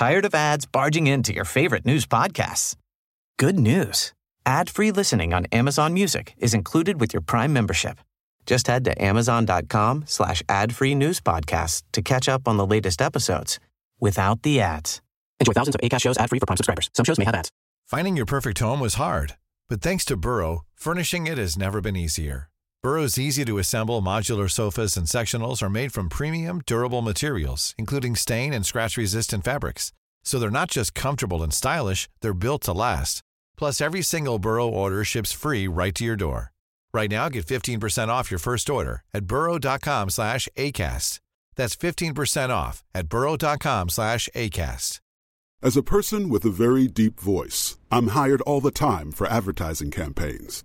Tired of ads barging into your favorite news podcasts? Good news. Ad-free listening on Amazon Music is included with your Prime membership. Just head to amazon.com slash ad-free news podcasts to catch up on the latest episodes without the ads. Enjoy thousands of ACAST shows ad-free for Prime subscribers. Some shows may have ads. Finding your perfect home was hard, but thanks to Burrow, furnishing it has never been easier. Burrow's easy-to-assemble modular sofas and sectionals are made from premium, durable materials, including stain and scratch-resistant fabrics. So they're not just comfortable and stylish, they're built to last. Plus, every single Burrow order ships free right to your door. Right now, get 15% off your first order at burrow.com slash ACAST. That's 15% off at burrow.com slash ACAST. As a person with a very deep voice, I'm hired all the time for advertising campaigns.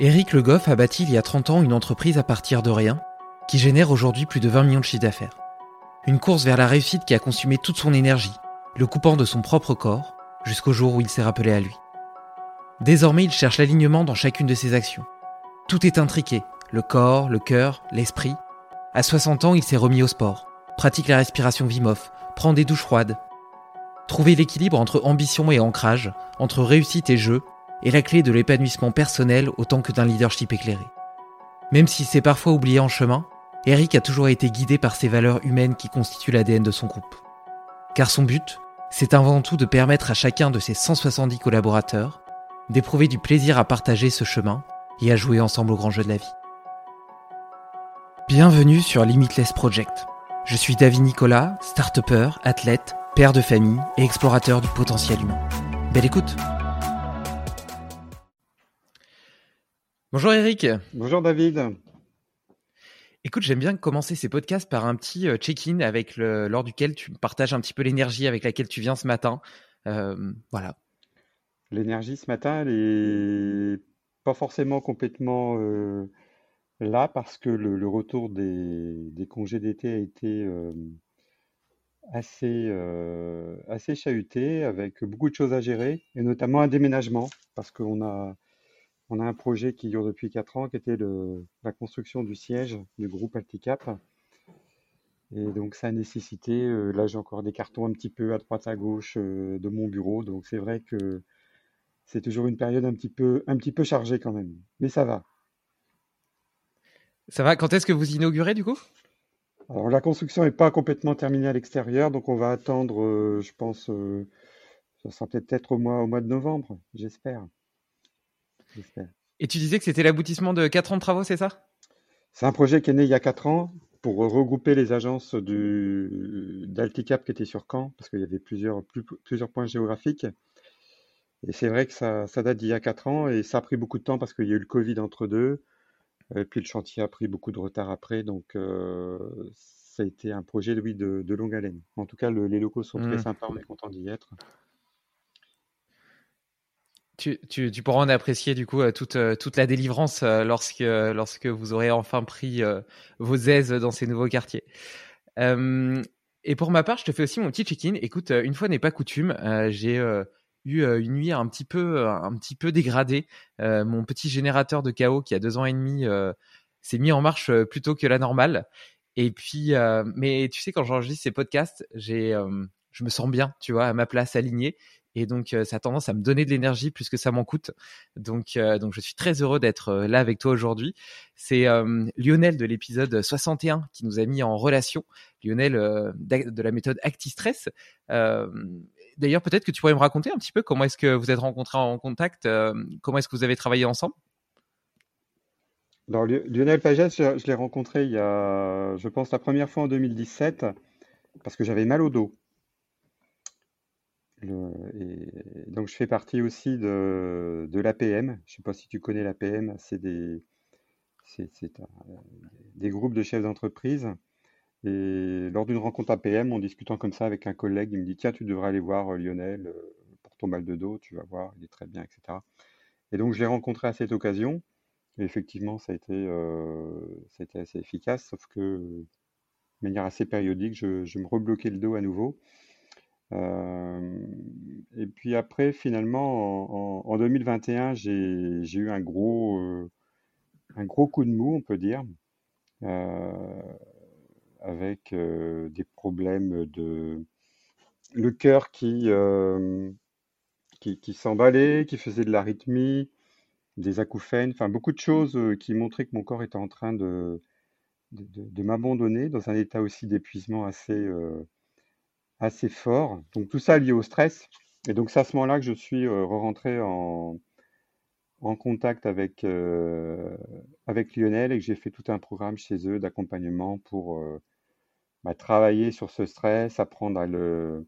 Éric Le Goff a bâti il y a 30 ans une entreprise à partir de rien qui génère aujourd'hui plus de 20 millions de chiffres d'affaires. Une course vers la réussite qui a consumé toute son énergie, le coupant de son propre corps, jusqu'au jour où il s'est rappelé à lui. Désormais, il cherche l'alignement dans chacune de ses actions. Tout est intriqué, le corps, le cœur, l'esprit. À 60 ans, il s'est remis au sport, pratique la respiration Wim Hof, prend des douches froides. Trouver l'équilibre entre ambition et ancrage, entre réussite et jeu, est la clé de l'épanouissement personnel autant que d'un leadership éclairé. Même s'il s'est parfois oublié en chemin, Eric a toujours été guidé par ces valeurs humaines qui constituent l'ADN de son groupe. Car son but, c'est avant tout de permettre à chacun de ses 170 collaborateurs d'éprouver du plaisir à partager ce chemin et à jouer ensemble au grand jeu de la vie. Bienvenue sur Limitless Project. Je suis David Nicolas, start athlète, père de famille et explorateur du potentiel humain. Belle écoute Bonjour Eric. Bonjour David. Écoute, j'aime bien commencer ces podcasts par un petit euh, check-in avec le, lors duquel tu partages un petit peu l'énergie avec laquelle tu viens ce matin. Euh, voilà. L'énergie ce matin, elle est pas forcément complètement euh, là parce que le, retour des, congés d'été a été assez, assez chahuté avec beaucoup de choses à gérer et notamment un déménagement parce qu'on a on a un projet qui dure depuis 4 ans, qui était la construction du siège du groupe Alticap. Et donc ça a nécessité, euh, là j'ai encore des cartons un petit peu à droite à gauche euh, de mon bureau, donc c'est vrai que c'est toujours une période un petit peu, un petit peu chargée quand même, mais ça va. Ça va, quand est-ce que vous inaugurez du coup? Alors la construction n'est pas complètement terminée à l'extérieur, donc on va attendre, euh, je pense, ça sera peut-être au mois, au mois de novembre, j'espère. Et tu disais que c'était l'aboutissement de 4 ans de travaux, c'est ça? C'est un projet qui est né il y a 4 ans pour regrouper les agences d'Alticap qui étaient sur Caen, parce qu'il y avait plusieurs, plusieurs points géographiques. Et c'est vrai que ça, date d'il y a 4 ans et ça a pris beaucoup de temps parce qu'il y a eu le Covid entre deux. Et puis le chantier a pris beaucoup de retard après. Donc euh, ça a été un projet de, de longue haleine. En tout cas, les locaux sont très mmh. sympas, on est content d'y être. Tu, tu, tu, pourras en apprécier du coup euh, toute, euh, toute la délivrance euh, lorsque, lorsque vous aurez enfin pris vos aises dans ces nouveaux quartiers. et pour ma part, je te fais aussi mon petit check-in. Écoute, une fois n'est pas coutume, j'ai eu une nuit un petit peu, un petit peu dégradée. mon petit générateur de chaos qui a deux ans et demi s'est mis en marche plutôt que la normale. Et puis, mais tu sais, quand j'enregistre ces podcasts, j'ai, je me sens bien, tu vois, à ma place alignée. Et donc, ça a tendance à me donner de l'énergie plus que ça m'en coûte. Donc, donc, je suis très heureux d'être là avec toi aujourd'hui. C'est Lionel de l'épisode 61 qui nous a mis en relation. Lionel de la méthode ActiStress. d'ailleurs, peut-être que tu pourrais me raconter un petit peu comment est-ce que vous êtes rencontrés en contact, comment est-ce que vous avez travaillé ensemble? Alors, Lionel Pagès, je, l'ai rencontré il y a, je pense, la première fois en 2017, parce que j'avais mal au dos. Donc, je fais partie aussi de, l'APM. Je ne sais pas si tu connais l'APM, c'est des, groupes de chefs d'entreprise et lors d'une rencontre APM, en discutant comme ça avec un collègue, il me dit, tiens, tu devrais aller voir euh, Lionel euh, pour ton mal de dos, tu vas voir, il est très bien, etc. Et donc je l'ai rencontré à cette occasion. Et effectivement, ça a été, euh, assez efficace, sauf que de manière assez périodique, je, me rebloquais le dos à nouveau. Et puis après, finalement, en, 2021, j'ai eu un gros, un gros coup de mou, on peut dire avec des problèmes de le cœur qui, qui, s'emballait, qui faisait de l'arythmie, des acouphènes, enfin beaucoup de choses qui montraient que mon corps était en train de, de, m'abandonner dans un état aussi d'épuisement assez, assez fort. Donc tout ça lié au stress. Et donc c'est à ce moment-là que je suis rentré en, en contact avec, avec Lionel et que j'ai fait tout un programme chez eux d'accompagnement pour bah, travailler sur ce stress, apprendre à le,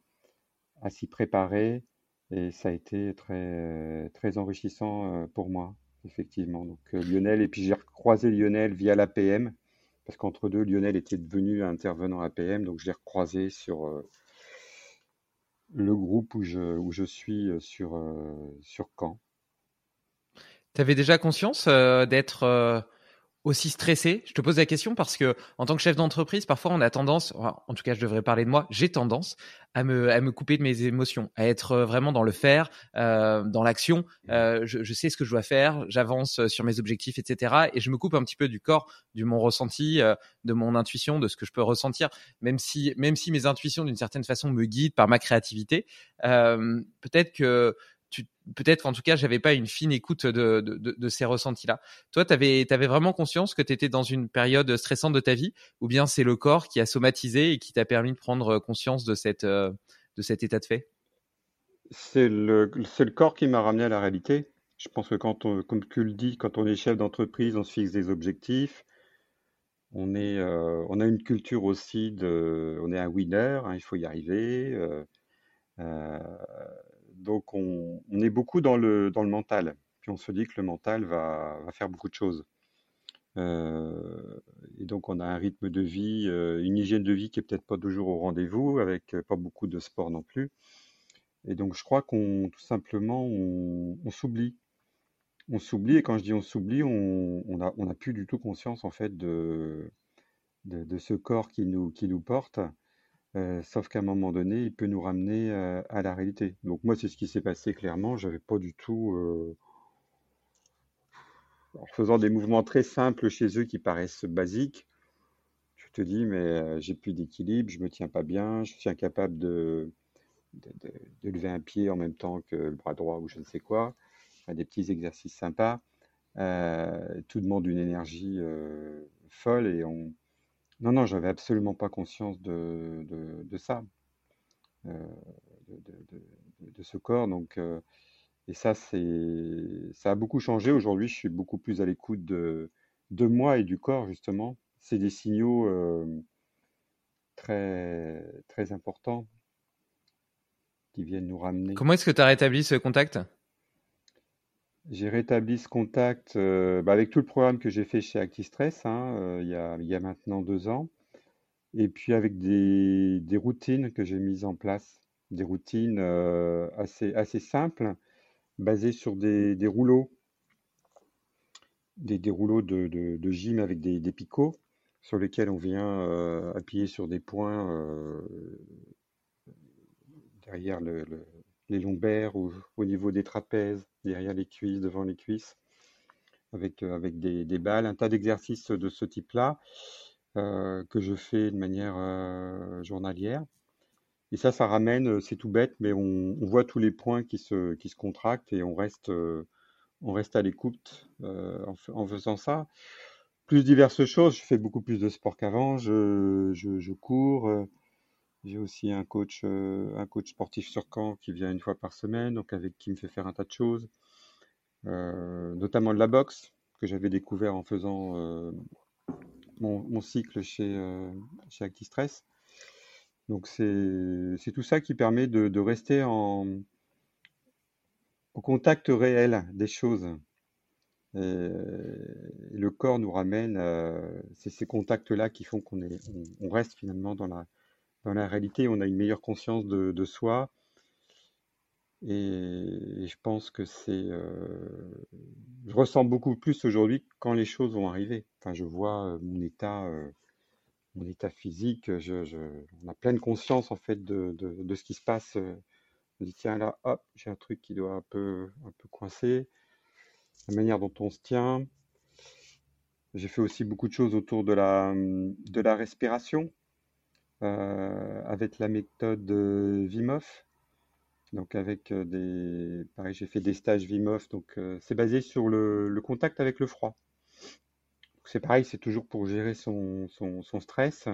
à s'y préparer. Et ça a été très, très enrichissant pour moi, effectivement. Donc Lionel, et puis j'ai recroisé Lionel via l'APM, parce qu'entre deux, Lionel était devenu intervenant APM, donc je l'ai recroisé sur le groupe où je, suis sur, sur Caen. Tu déjà conscience d'être aussi stressé Je te pose la question parce que en tant que chef d'entreprise, parfois on a tendance, en tout cas je devrais parler de moi, j'ai tendance à me, à me couper de mes émotions, à être vraiment dans le faire, euh, dans l'action. Mmh. Euh, je, je, sais ce que je dois faire, j'avance sur mes objectifs, etc. Et je me coupe un petit peu du corps, du mon ressenti, euh, de mon intuition, de ce que je peux ressentir, même si, même si mes intuitions d'une certaine façon me guident par ma créativité. Euh, peut-être que peut-être qu'en tout cas, j'avais pas une fine écoute de, ces ressentis-là. Toi, tu avais, vraiment conscience que tu étais dans une période stressante de ta vie, ou bien c'est le corps qui a somatisé et qui t'a permis de prendre conscience de, cette, euh, de cet état de fait? C'est le, le corps qui m'a ramené à la réalité. Je pense que quand on, comme tu le dis, quand on est chef d'entreprise, on se fixe des objectifs. On, est, euh, on a une culture aussi de, on est un winner, hein, il faut y arriver. Euh, donc on, est beaucoup dans le, mental. Puis on se dit que le mental va, faire beaucoup de choses. Euh, et donc on a un rythme de vie, euh, une hygiène de vie qui est peut-être pas toujours au rendez-vous, avec euh, pas beaucoup de sport non plus. Et donc je crois qu'on tout simplement on, s'oublie. On s'oublie, et quand je dis on s'oublie, on n'a a plus du tout conscience en fait de, ce corps qui nous porte sauf qu'à un moment donné, il peut nous ramener, à la réalité. Donc moi, c'est ce qui s'est passé clairement. J'avais pas du tout, en faisant des mouvements très simples chez eux qui paraissent basiques, je te dis: «Mais, j'ai plus d'équilibre, je me tiens pas bien, je suis incapable de de lever un pied en même temps que le bras droit ou je ne sais quoi». des petits exercices sympas. tout demande une énergie, folle et on non, non, j'avais absolument pas conscience de, de, ça, euh, de, ce corps. Donc, euh, et ça, c'est, ça a beaucoup changé. Aujourd'hui, je suis beaucoup plus à l'écoute de, de moi et du corps, justement. C'est des signaux euh, très, très importants qui viennent nous ramener. Comment est-ce que tu as rétabli ce contact? J'ai rétabli ce contact euh, bah, avec tout le programme que j'ai fait chez ActiStress hein, euh, il, y a, maintenant deux ans. Et puis avec des, routines que j'ai mises en place, des routines euh, assez, assez simples, basées sur des, rouleaux, des, rouleaux de, gym avec des, picots, sur lesquels on vient appuyer sur des points derrière le, les lombaires ou au niveau des trapèzes, derrière les cuisses, devant les cuisses, avec, euh, avec des, balles, un tas d'exercices de ce type-là euh, que je fais de manière euh, journalière. Et ça, ça ramène, c'est tout bête, mais on, voit tous les points qui se, qui se contractent et on reste, on reste à l'écoute en, faisant ça. Plus diverses choses, je fais beaucoup plus de sport qu'avant, je, je, cours, J'ai aussi un coach, euh, un coach sportif sur Caen qui vient une fois par semaine, donc avec qui me fait faire un tas de choses, euh, notamment de la boxe que j'avais découvert en faisant euh, mon, cycle chez, chez ActiStress. Donc c'est tout ça qui permet de, rester en, au contact réel des choses. Et, le corps nous ramène, c'est ces contacts-là qui font qu'on on reste finalement dans la, dans la réalité, on a une meilleure conscience de, soi. Et, je pense que c'est. Euh, je ressens beaucoup plus aujourd'hui quand les choses vont arriver. Enfin, je vois euh, mon état, euh, mon état physique. On a pleine conscience en fait de, ce qui se passe. On dit tiens là, hop, j'ai un truc qui doit un peu, un peu coincer. La manière dont on se tient. J'ai fait aussi beaucoup de choses autour de la, de la respiration. Euh, avec la méthode Vimov. Donc avec euh, des, pareil, j'ai fait des stages Vimov. Donc euh, c'est basé sur le, contact avec le froid. C'est pareil, c'est toujours pour gérer son, son, stress.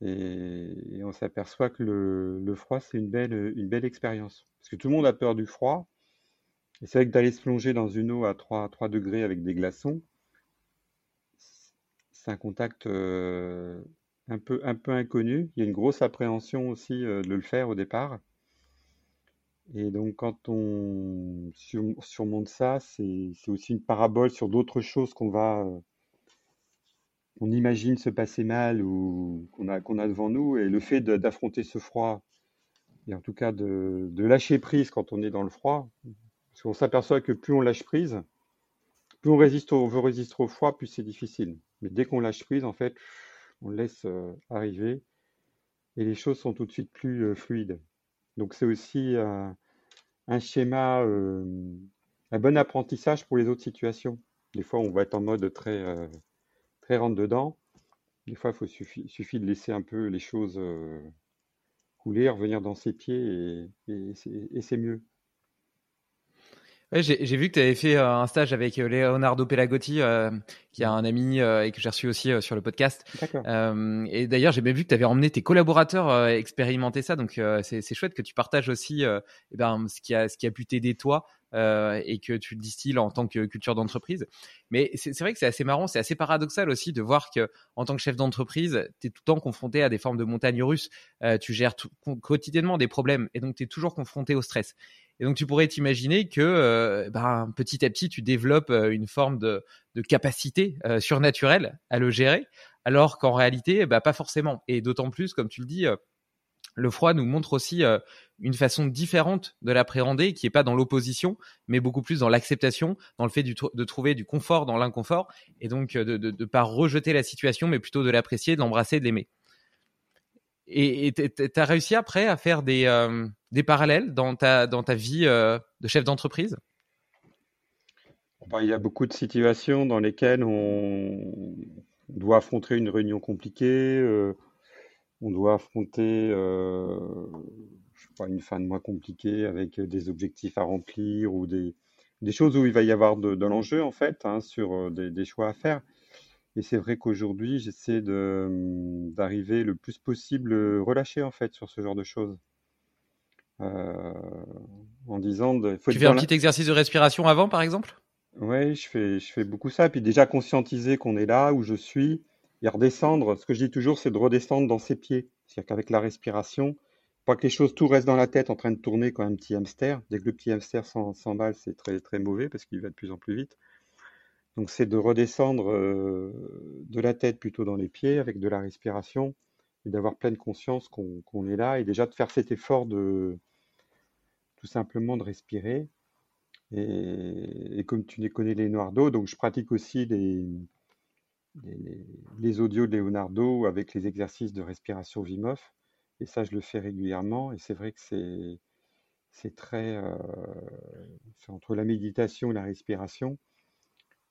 Et, on s'aperçoit que le, froid, c'est une belle, une belle expérience. Parce que tout le monde a peur du froid. Et c'est vrai que d'aller se plonger dans une eau à 3, 3 degrés avec des glaçons, c'est un contact un peu, un peu inconnu. Il y a une grosse appréhension aussi euh, de le faire au départ. Et donc, quand on surmonte ça, c'est aussi une parabole sur d'autres choses qu'on va, euh, on imagine se passer mal ou qu'on a, a devant nous. Et le fait d'affronter ce froid, et en tout cas de, de, lâcher prise quand on est dans le froid, parce qu'on s'aperçoit que plus on lâche prise, plus on, résiste on veut résister au froid, plus c'est difficile. Mais dès qu'on lâche prise, en fait, on laisse arriver et les choses sont tout de suite plus fluides. Donc c'est aussi un schéma, un bon apprentissage pour les autres situations. Des fois, on va être en mode très, très rentre dedans. Des fois, il suffit, suffit, de laisser un peu les choses couler, revenir dans ses pieds et c'est mieux j'ai vu que tu avais fait euh, un stage avec euh, Leonardo Pelagotti, euh, qui est un ami et que j'ai reçu aussi sur le podcast. et d'ailleurs, j'ai même vu que tu avais emmené tes collaborateurs expérimenter ça. Donc, c'est chouette que tu partages aussi eh ben, ce, qui a, ce qui a pu t'aider toi et que tu le distilles en tant que culture d'entreprise. Mais c'est vrai que c'est assez marrant, c'est assez paradoxal aussi de voir que en tant que chef d'entreprise, tu es tout le temps confronté à des formes de montagnes russes. tu gères quotidiennement des problèmes et donc tu es toujours confronté au stress. Et donc tu pourrais t'imaginer que euh, ben, petit à petit tu développes euh, une forme de, capacité euh, surnaturelle à le gérer, alors qu'en réalité, bah, pas forcément. Et d'autant plus, comme tu le dis, le froid nous montre aussi une façon différente de l'appréhender, qui est pas dans l'opposition, mais beaucoup plus dans l'acceptation, dans le fait de trouver du confort dans l'inconfort, et donc de ne pas rejeter la situation, mais plutôt de l'apprécier, de l'embrasser, de l'aimer. Et tu as réussi après à faire des, euh, des parallèles dans ta, dans ta vie euh, de chef d'entreprise? Bah, Il y a beaucoup de situations dans lesquelles on doit affronter une réunion compliquée, euh, on doit affronter je sais pas, une fin de mois compliquée avec des objectifs à remplir ou des, des choses où il va y avoir de, l'enjeu en fait hein, sur des, des, choix à faire. Et c'est vrai qu'aujourd'hui, j'essaie de, mmh, d'arriver le plus possible, relâcher en fait sur ce genre de choses. Euh, en disant de, faut Tu fais un petit exercice de respiration avant, par exemple? Oui, je fais, je fais beaucoup ça. Puis déjà conscientiser qu'on est là où je suis et redescendre. Ce que je dis toujours, c'est de redescendre dans ses pieds. C'est-à-dire qu'avec la respiration, pas que les choses, tout reste dans la tête en train de tourner comme un petit hamster. Dès que le petit hamster s'emballe, c'est très, très mauvais parce qu'il va de plus en plus vite. Donc c'est de redescendre de la tête plutôt dans les pieds avec de la respiration et d'avoir pleine conscience qu'on est là et déjà de faire cet effort de tout simplement de respirer. Et, comme tu connais Leonardo, donc je pratique aussi les, les, audios de Leonardo avec les exercices de respiration Vim Et ça, je le fais régulièrement. Et c'est vrai que c'est c'est très euh, entre la méditation et la respiration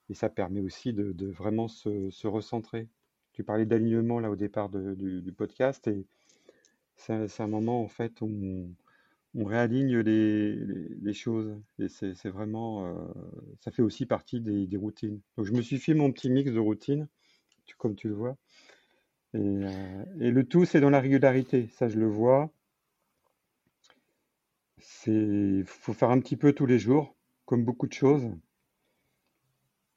et ça permet aussi de, vraiment se, recentrer. Tu parlais d'alignement là au départ du, podcast et c'est un moment en fait où on, réaligne les, choses et c'est vraiment, euh, ça fait aussi partie des, routines. Donc je me suis fait mon petit mix de routines, comme tu le vois. Et, euh, et le tout, c'est dans la régularité. Ça, je le vois. C'est, faut faire un petit peu tous les jours, comme beaucoup de choses.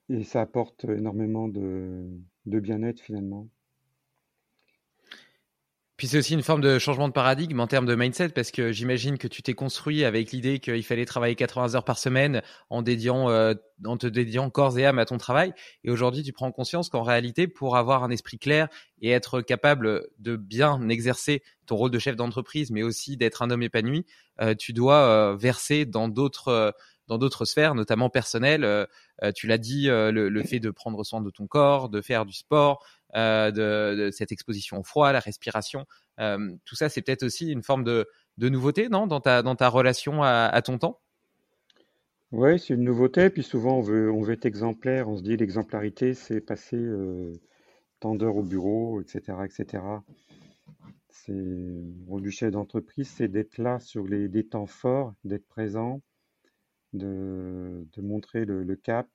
Et ça apporte énormément de, de bien-être finalement. Puis c'est aussi une forme de changement de paradigme en termes de mindset parce que j'imagine que tu t'es construit avec l'idée qu'il fallait travailler 80 heures par semaine en dédiant, euh, en te dédiant corps et âme à ton travail. Et aujourd'hui, tu prends conscience qu'en réalité, pour avoir un esprit clair et être capable de bien exercer ton rôle de chef d'entreprise, mais aussi d'être un homme épanoui, euh, tu dois euh, verser dans d'autres dans d'autres sphères, notamment personnelles. Euh, euh, tu l'as dit, euh, le, fait de prendre soin de ton corps, de faire du sport, de, cette exposition au froid, la respiration, tout ça, c'est peut-être aussi une forme de, nouveauté, non, dans ta, dans ta relation à, ton temps? Oui, c'est une nouveauté. Puis souvent, on veut, on veut être exemplaire. On se dit l'exemplarité, c'est passer tant d'heures au bureau, etc., etc. C'est du chef d'entreprise, c'est d'être là sur les, des temps forts, d'être présent, de, montrer le, cap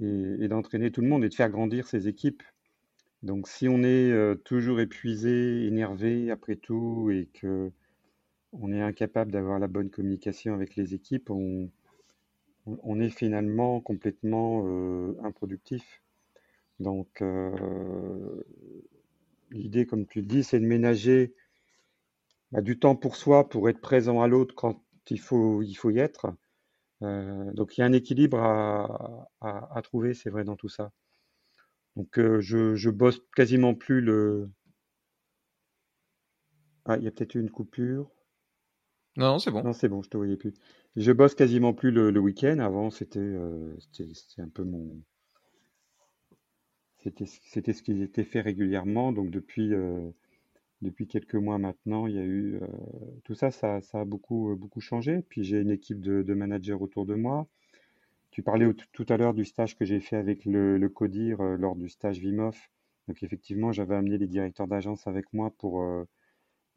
et, d'entraîner tout le monde et de faire grandir ses équipes. Donc si on est euh, toujours épuisé, énervé après tout et que on est incapable d'avoir la bonne communication avec les équipes, on, est finalement complètement euh, improductif. Donc euh, l'idée, comme tu le dis, c'est de ménager bah, du temps pour soi, pour être présent à l'autre quand il faut, y être, donc il y a un équilibre à, trouver, c'est vrai, dans tout ça. Donc euh, je, je bosse quasiment plus le. Ah, il y a peut-être eu une coupure. Non, c'est bon. Non, c'est bon, je te voyais plus. Je bosse quasiment plus le, week-end. Avant, c'était euh, c'était un peu mon. C'était ce qui était fait régulièrement. Donc depuis depuis quelques mois maintenant, il y a eu euh, tout ça, ça, a beaucoup, euh, beaucoup changé. Puis j'ai une équipe de, managers autour de moi. Tu parlais tout à l'heure du stage que j'ai fait avec le, CODIR euh, lors du stage VIMOF. Donc effectivement, j'avais amené les directeurs d'agence avec moi pour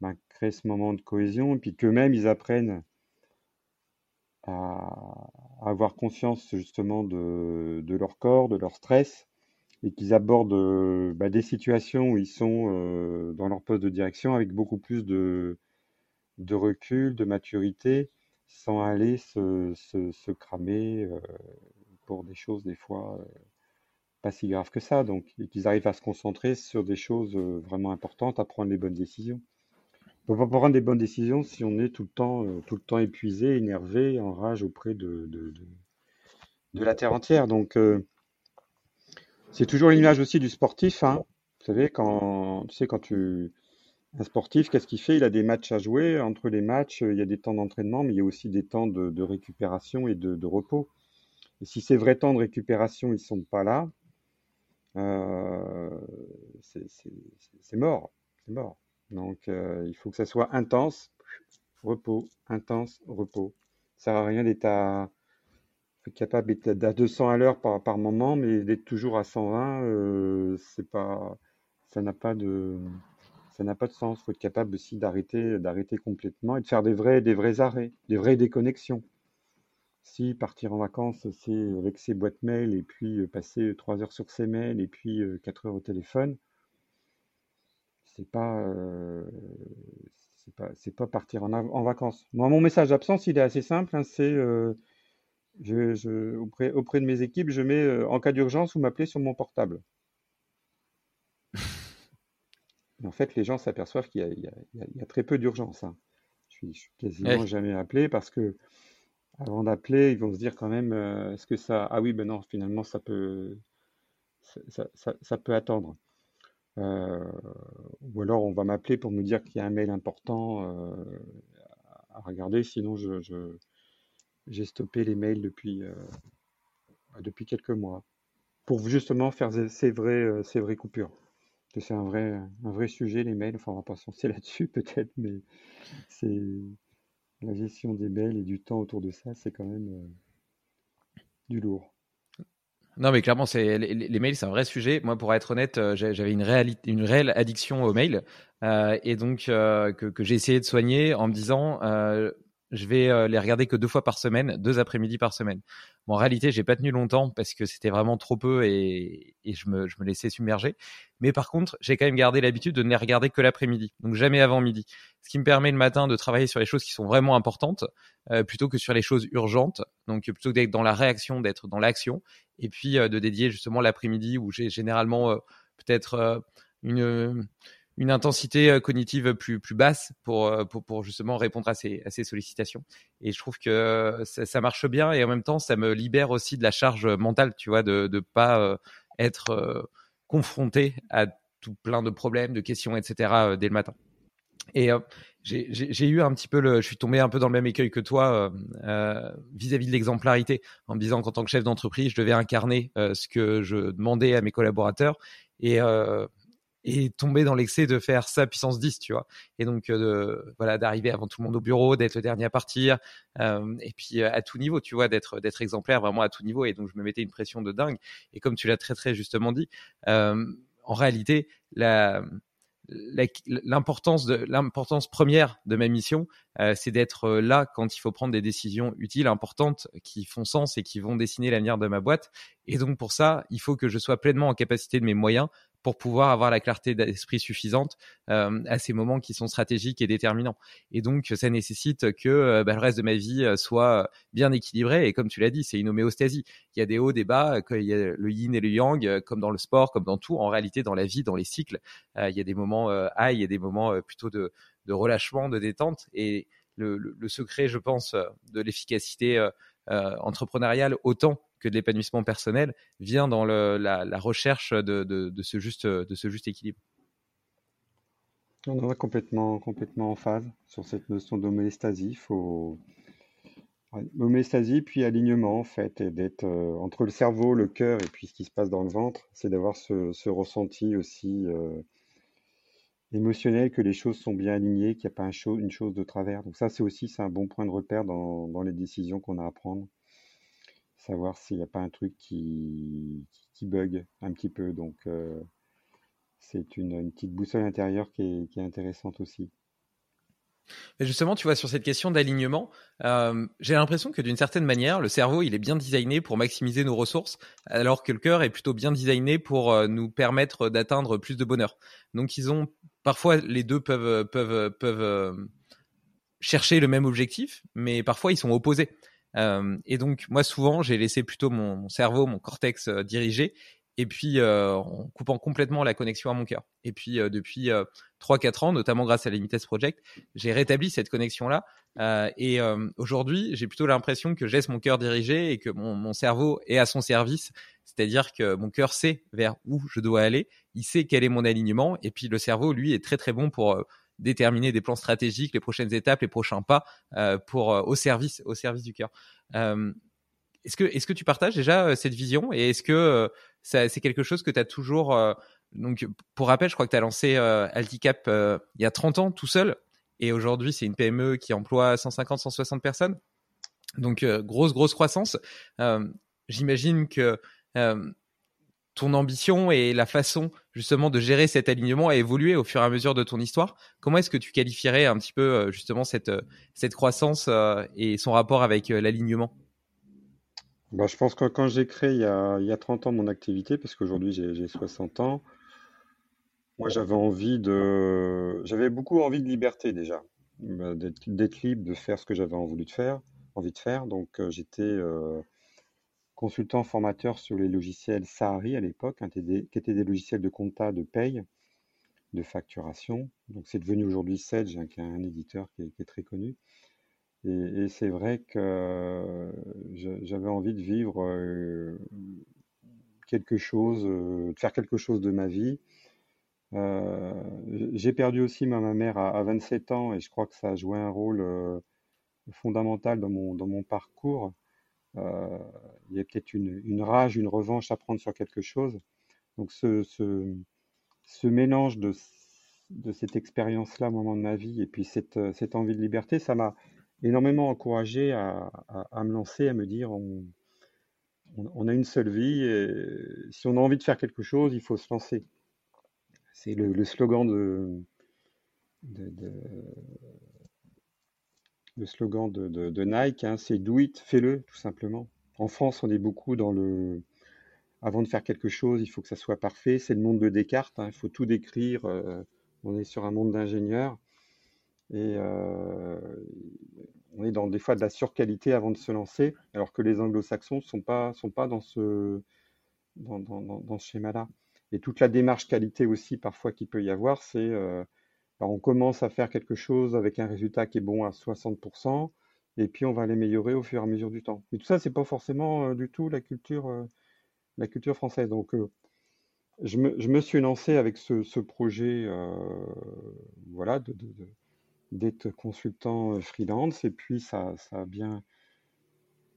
ben, créer ce moment de cohésion, et puis qu'eux-mêmes, ils apprennent à, avoir conscience justement de, leur corps, de leur stress, et qu'ils abordent euh, bah, des situations où ils sont euh, dans leur poste de direction avec beaucoup plus de, recul, de maturité, sans aller se, cramer euh, pour des choses des fois pas si graves que ça. Donc, et qu'ils arrivent à se concentrer sur des choses vraiment importantes, à prendre les bonnes décisions. On ne peut pas prendre des bonnes décisions si on est tout le temps, tout le temps épuisé, énervé, en rage auprès de, de, la terre entière. Donc, c'est toujours l'image aussi du sportif. Hein. Vous savez, quand tu sais, quand tu un sportif, qu'est-ce qu'il fait? Il a des matchs à jouer. Entre les matchs, il y a des temps d'entraînement, mais il y a aussi des temps de, récupération et de, repos. Et si ces vrais temps de récupération, ils sont pas là, euh, c'est mort. C'est mort. Donc, euh, il faut que ça soit intense, repos, intense, repos. Ça sert à rien d'être à capable d'être à 200 à l'heure par, moment, mais d'être toujours à 120, euh, c'est pas, ça n'a pas de, n'a pas de sens. Il faut être capable aussi d'arrêter, d'arrêter complètement et de faire des vrais, arrêts, des vraies déconnexions. Si partir en vacances, c'est avec ses boîtes mail et puis euh, passer 3 heures sur ses mails et puis 4 euh, heures au téléphone, c'est pas, c'est pas, pas partir en, vacances. Moi, mon message d'absence, il est assez simple. Hein, je, auprès, auprès, de mes équipes, je mets euh, en cas d'urgence, vous m'appelez sur mon portable. en fait, les gens s'aperçoivent qu'il y, a très peu d'urgence. Hein. Je, suis, suis quasiment jamais appelé parce que avant d'appeler, ils vont se dire quand même, euh, est-ce que ça... Ah oui, ben non, finalement, ça peut, ça, ça, peut attendre. Euh, ou alors, on va m'appeler pour me dire qu'il y a un mail important à regarder, sinon je, j'ai stoppé les mails depuis, euh, bah, depuis quelques mois pour justement faire ces vraies, euh, coupures. C'est un vrai, un vrai sujet, les mails. Enfin, on va pas se là-dessus peut-être, mais c'est la gestion des mails et du temps autour de ça, c'est quand même euh, du lourd. Non, mais clairement, c'est les, mails, c'est un vrai sujet. Moi, pour être honnête, j'avais une, réelle addiction aux mails, et donc que j'ai essayé de soigner en me disant je vais euh, les regarder que deux fois par semaine, deux après-midi par semaine. En réalité, j'ai pas tenu longtemps parce que c'était vraiment trop peu et, je, me, je, me, laissais submerger. Mais par contre, j'ai quand même gardé l'habitude de ne les regarder que l'après-midi, donc jamais avant midi. Ce qui me permet le matin de travailler sur les choses qui sont vraiment importantes euh, plutôt que sur les choses urgentes. Donc plutôt que d'être dans la réaction, d'être dans l'action. Et puis euh, de dédier justement l'après-midi où j'ai généralement peut-être une une intensité euh, cognitive plus, plus basse pour, euh, pour, justement répondre à ces, sollicitations. Et je trouve que ça, ça, marche bien et en même temps, ça me libère aussi de la charge mentale, tu vois, de ne pas euh, être confronté à tout plein de problèmes, de questions, etc. dès le matin. Et j'ai eu un petit peu le, je suis tombé un peu dans le même écueil que toi vis-à-vis -vis de l'exemplarité, en me disant qu'en tant que chef d'entreprise, je devais incarner ce que je demandais à mes collaborateurs. Et et tomber dans l'excès de faire ça puissance 10, tu vois. Et donc, euh, voilà, d'arriver avant tout le monde au bureau, d'être le dernier à partir, euh, et puis euh, à tout niveau, tu vois, d'être d'être exemplaire vraiment à tout niveau. Et donc, je me mettais une pression de dingue. Et comme tu l'as très très justement dit, en réalité, la l'importance de l'importance première de ma mission, c'est d'être là quand il faut prendre des décisions utiles, importantes, qui font sens et qui vont dessiner l'avenir de ma boîte. Et donc pour ça, il faut que je sois pleinement en capacité de mes moyens pour pouvoir avoir la clarté d'esprit suffisante euh, à ces moments qui sont stratégiques et déterminants. Et donc, ça nécessite que euh, bah, le reste de ma vie euh, soit bien équilibré. Et comme tu l'as dit, c'est une homéostasie. Il y a des hauts, des bas, il y a le yin et le yang, comme dans le sport, comme dans tout. En réalité, dans la vie, dans les cycles, il y a des moments high, il y a des moments plutôt de, relâchement, de détente. Et le, le, secret, je pense, de l'efficacité entrepreneuriale, autant que de l'épanouissement personnel vient dans la, recherche de, ce juste, équilibre. On est complètement, en phase sur cette notion d'homéostasie. Faut homéostasie puis alignement en fait, et d'être euh, entre le cerveau, le cœur et puis ce qui se passe dans le ventre, c'est d'avoir ce, ressenti aussi euh, émotionnel que les choses sont bien alignées, qu'il n'y a pas une chose de travers. Donc ça, c'est aussi un bon point de repère dans les décisions qu'on a à prendre savoir s'il n'y a pas un truc qui, qui, bug un petit peu. Donc, euh, c'est une, petite boussole intérieure qui est, intéressante aussi. justement, tu vois, sur cette question d'alignement, euh, j'ai l'impression que d'une certaine manière, le cerveau, il est bien designé pour maximiser nos ressources, alors que le cœur est plutôt bien designé pour euh, nous permettre d'atteindre plus de bonheur. Donc, ils ont parfois les deux peuvent peuvent peuvent chercher le même objectif, mais parfois ils sont opposés. Euh, et donc, moi, souvent, j'ai laissé plutôt mon, cerveau, mon cortex euh, diriger, et puis euh, en coupant complètement la connexion à mon cœur. Et puis, depuis 3-4 ans, notamment grâce à l'Imites Project, j'ai rétabli cette connexion-là. et aujourd'hui, j'ai plutôt l'impression que je laisse mon cœur diriger et que mon cerveau est à son service. C'est-à-dire que mon cœur sait vers où je dois aller, il sait quel est mon alignement, et puis le cerveau, lui, est très très bon pour déterminer des plans stratégiques, les prochaines étapes, les prochains pas euh, pour euh, au service au service du cœur. Euh, est-ce que est-ce que tu partages déjà cette vision et est-ce que c'est quelque chose que tu as toujours donc pour rappel, je crois que tu as lancé Alticap il y a 30 ans tout seul et aujourd'hui c'est une PME qui emploie 150 160 personnes. Donc grosse grosse croissance. J'imagine que ton ambition et la façon justement de gérer cet alignement a évolué au fur et à mesure de ton histoire. Comment est-ce que tu qualifierais un petit peu euh, justement cette, euh, cette croissance euh, et son rapport avec l'alignement? Bah, Je pense que quand j'ai créé il y, a, il y, a, 30 ans mon activité, parce qu'aujourd'hui j'ai 60 ans, moi j'avais envie de... J'avais beaucoup envie de liberté déjà, bah, d'être libre, de faire ce que j'avais envie de faire. Envie de faire. Donc j'étais consultant formateur sur les logiciels Sahari à l'époque, qui étaient des logiciels de compta, de paye, de facturation. Donc c'est devenu aujourd'hui Sedge, hein, qui est un éditeur qui est, très connu. Et, c'est vrai que j'avais envie de vivre euh, quelque chose, euh, de faire quelque chose de ma vie. Euh, j'ai perdu aussi ma, mère à, 27 ans et je crois que ça a joué un rôle fondamental dans mon, dans mon parcours. Euh, il y a peut-être une, rage, une revanche à prendre sur quelque chose. Donc ce, mélange de, cette expérience-là au moment de ma vie et puis cette, cette envie de liberté, ça m'a énormément encouragé à, me lancer, à me dire on, a une seule vie et si on a envie de faire quelque chose, il faut se lancer. C'est le, slogan de, le slogan de, Nike, hein, c'est do it, fais-le, tout simplement. En France, on est beaucoup dans le avant de faire quelque chose, il faut que ça soit parfait. C'est le monde de Descartes, hein, il faut tout décrire. Euh, on est sur un monde d'ingénieurs et euh, on est dans des fois de la surqualité avant de se lancer, alors que les anglo-saxons ne sont pas, sont pas dans ce, dans, dans, ce schéma-là. Et toute la démarche qualité aussi, parfois, qu'il peut y avoir, c'est euh, on commence à faire quelque chose avec un résultat qui est bon à 60%, et puis on va l'améliorer au fur et à mesure du temps. Et tout ça, c'est pas forcément euh, du tout la culture, euh, la culture française. Donc, je me, je, me, suis lancé avec ce, ce projet, voilà, d'être consultant freelance, et puis ça, ça a bien,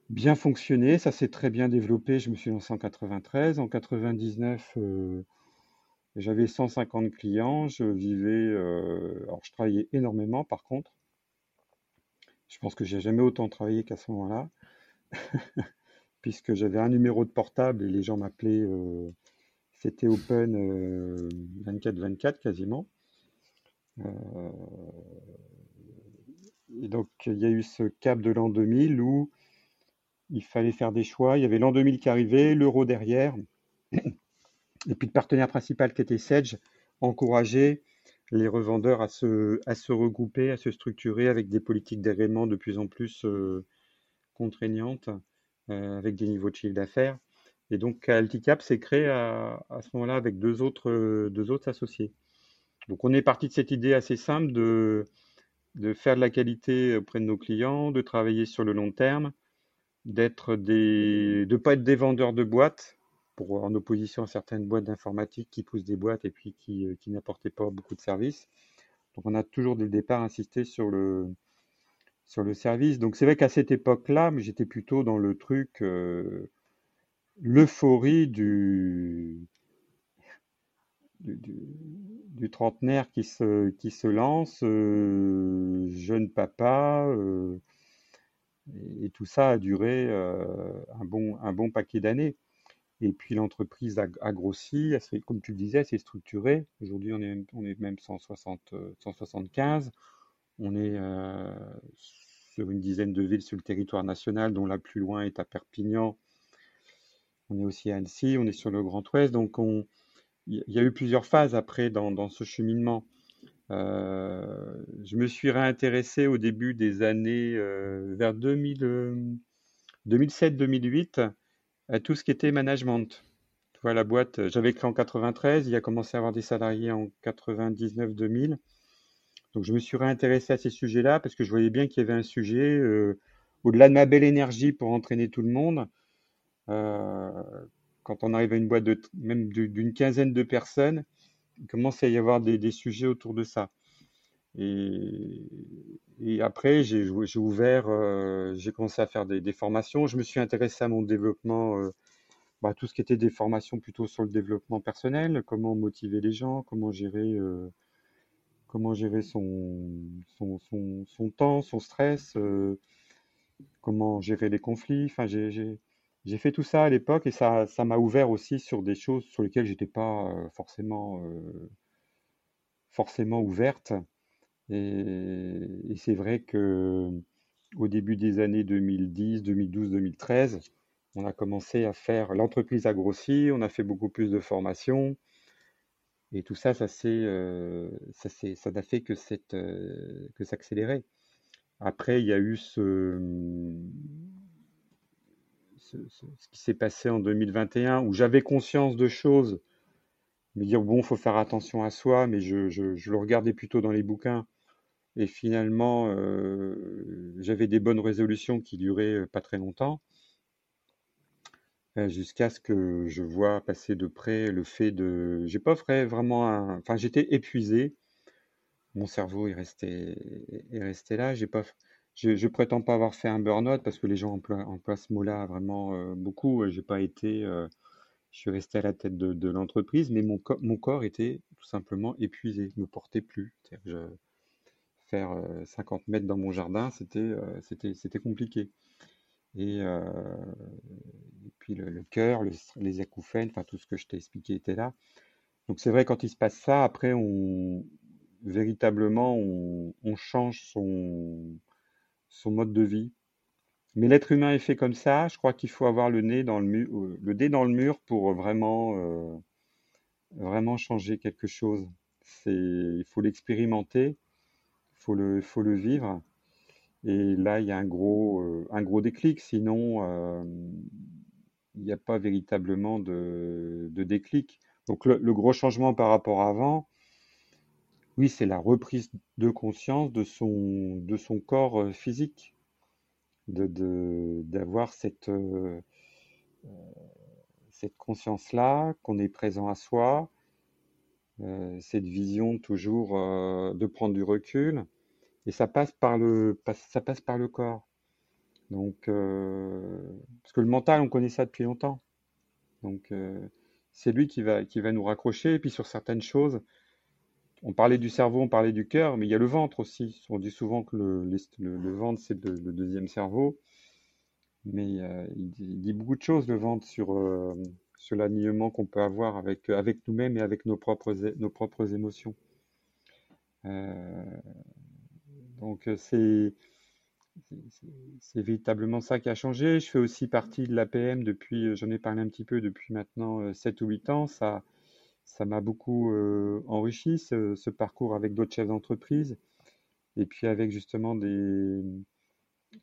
bien fonctionné, ça s'est très bien développé. Je me suis lancé en 93. En 99, euh, j'avais 150 clients. Je vivais, euh, alors je travaillais énormément par contre. Je pense que j'ai jamais autant travaillé qu'à ce moment-là, puisque j'avais un numéro de portable et les gens m'appelaient. Euh, c'était open 24-24 quasiment. et donc il y a eu ce cap de l'an 2000 où il fallait faire des choix. Il y avait l'an 2000 qui arrivait, l'euro derrière. Et puis le partenaire principal qui était Sedge encourageait les revendeurs à se, regrouper, à se structurer avec des politiques d'agrément de plus en plus euh, contraignantes, euh, avec des niveaux de chiffre d'affaires. Et donc Alticap s'est créé à, ce moment-là avec deux autres, deux autres associés. Donc on est parti de cette idée assez simple de, faire de la qualité auprès de nos clients, de travailler sur le long terme, de pas être des vendeurs de boîtes, en opposition à certaines boîtes d'informatique qui poussent des boîtes et puis qui, euh, qui n'apportaient pas beaucoup de services. Donc on a toujours dès le départ insisté sur le, sur le service. Donc c'est vrai qu'à cette époque-là, j'étais plutôt dans le truc, euh, l'euphorie du, du, trentenaire qui se, qui se lance, euh, jeune papa, et, tout ça a duré un, bon, un bon paquet d'années. Et puis l'entreprise a, grossi, comme tu le disais, elle s'est structurée. Aujourd'hui, on est, on est même 160, 175. On est euh, sur une dizaine de villes sur le territoire national, dont la plus loin est à Perpignan. On est aussi à Annecy, on est sur le Grand Ouest. Donc, il y a eu plusieurs phases après dans, ce cheminement. Euh, je me suis réintéressé au début des années euh, vers 2007-2008 euh, à tout ce qui était management. Tu vois, la boîte, j'avais créé en 93, il a commencé à avoir des salariés en 99-2000. Donc je me suis réintéressé à ces sujets-là parce que je voyais bien qu'il y avait un sujet, au-delà de ma belle énergie pour entraîner tout le monde, quand on arrive à une boîte même d'une quinzaine de personnes, il commence à y avoir des, sujets autour de ça. Et, après, j'ai ouvert, euh, j'ai commencé à faire des, formations. Je me suis intéressé à mon développement, euh, bah, tout ce qui était des formations plutôt sur le développement personnel, comment motiver les gens, comment gérer, euh, comment gérer son, son, son, temps, son stress, comment gérer les conflits. Enfin, j'ai fait tout ça à l'époque et ça, m'a ouvert aussi sur des choses sur lesquelles j'étais pas euh, forcément, euh, forcément ouverte. Et, c'est vrai que au début des années 2010, 2012, 2013, on a commencé à faire, l'entreprise a grossi, on a fait beaucoup plus de formations. Et tout ça, ça s'est, euh, ça ça n'a fait que cette, que s'accélérer. Après, il y a eu ce, ce, qui s'est passé en 2021, où j'avais conscience de choses, me dire, bon, faut faire attention à soi, mais je, le regardais plutôt dans les bouquins. Et finalement, j'avais des bonnes résolutions qui duraient pas très longtemps, jusqu'à ce que je vois passer de près le fait de... J'ai pas vraiment. Enfin, j'étais épuisé. Mon cerveau est resté, est resté là. J'ai pas je ne prétends pas avoir fait un burn-out parce que les gens emploient, ce mot-là vraiment beaucoup. J'ai pas été, je suis resté à la tête de, l'entreprise, mais mon, mon, corps était tout simplement épuisé, ne me portait plus. Je, faire 50 euh, mètres dans mon jardin, c'était c'était compliqué. Et, puis le, cœur, les acouphènes, enfin tout ce que je t'ai expliqué était là. Donc c'est vrai quand il se passe ça, après on véritablement on change son son mode de vie. Mais l'être humain est fait comme ça. Je crois qu'il faut avoir le nez dans le mur, le dé dans le mur pour vraiment, vraiment changer quelque chose. Il faut l'expérimenter, faut le, faut le vivre. Et là, il y a un gros, un gros déclic. Sinon, il n'y a pas véritablement de, de déclic. Donc le, gros changement par rapport à avant, oui, c'est la reprise de conscience de son, de son corps euh, physique, de, d'avoir cette, euh, euh, cette conscience-là, qu'on est présent à soi, cette vision toujours de prendre du recul, et ça passe par le, ça passe par le corps. Donc, parce que le mental, on connaît ça depuis longtemps. Donc, c'est lui qui va, qui va nous raccrocher. Et puis sur certaines choses, on parlait du cerveau, on parlait du cœur, mais il y a le ventre aussi. On dit souvent que le, le, ventre, c'est le, deuxième cerveau. Mais euh, il, dit, beaucoup de choses, le ventre, sur, euh, sur l'alignement qu'on peut avoir avec, avec nous-mêmes et avec nos propres, nos propres émotions. Euh, donc c'est c'est véritablement ça qui a changé. Je fais aussi partie de l'APM depuis, euh, j'en ai parlé un petit peu depuis maintenant 7 euh, ou 8 ans. Ça, ça m'a beaucoup euh, enrichi ce, parcours avec d'autres chefs d'entreprise et puis avec justement des,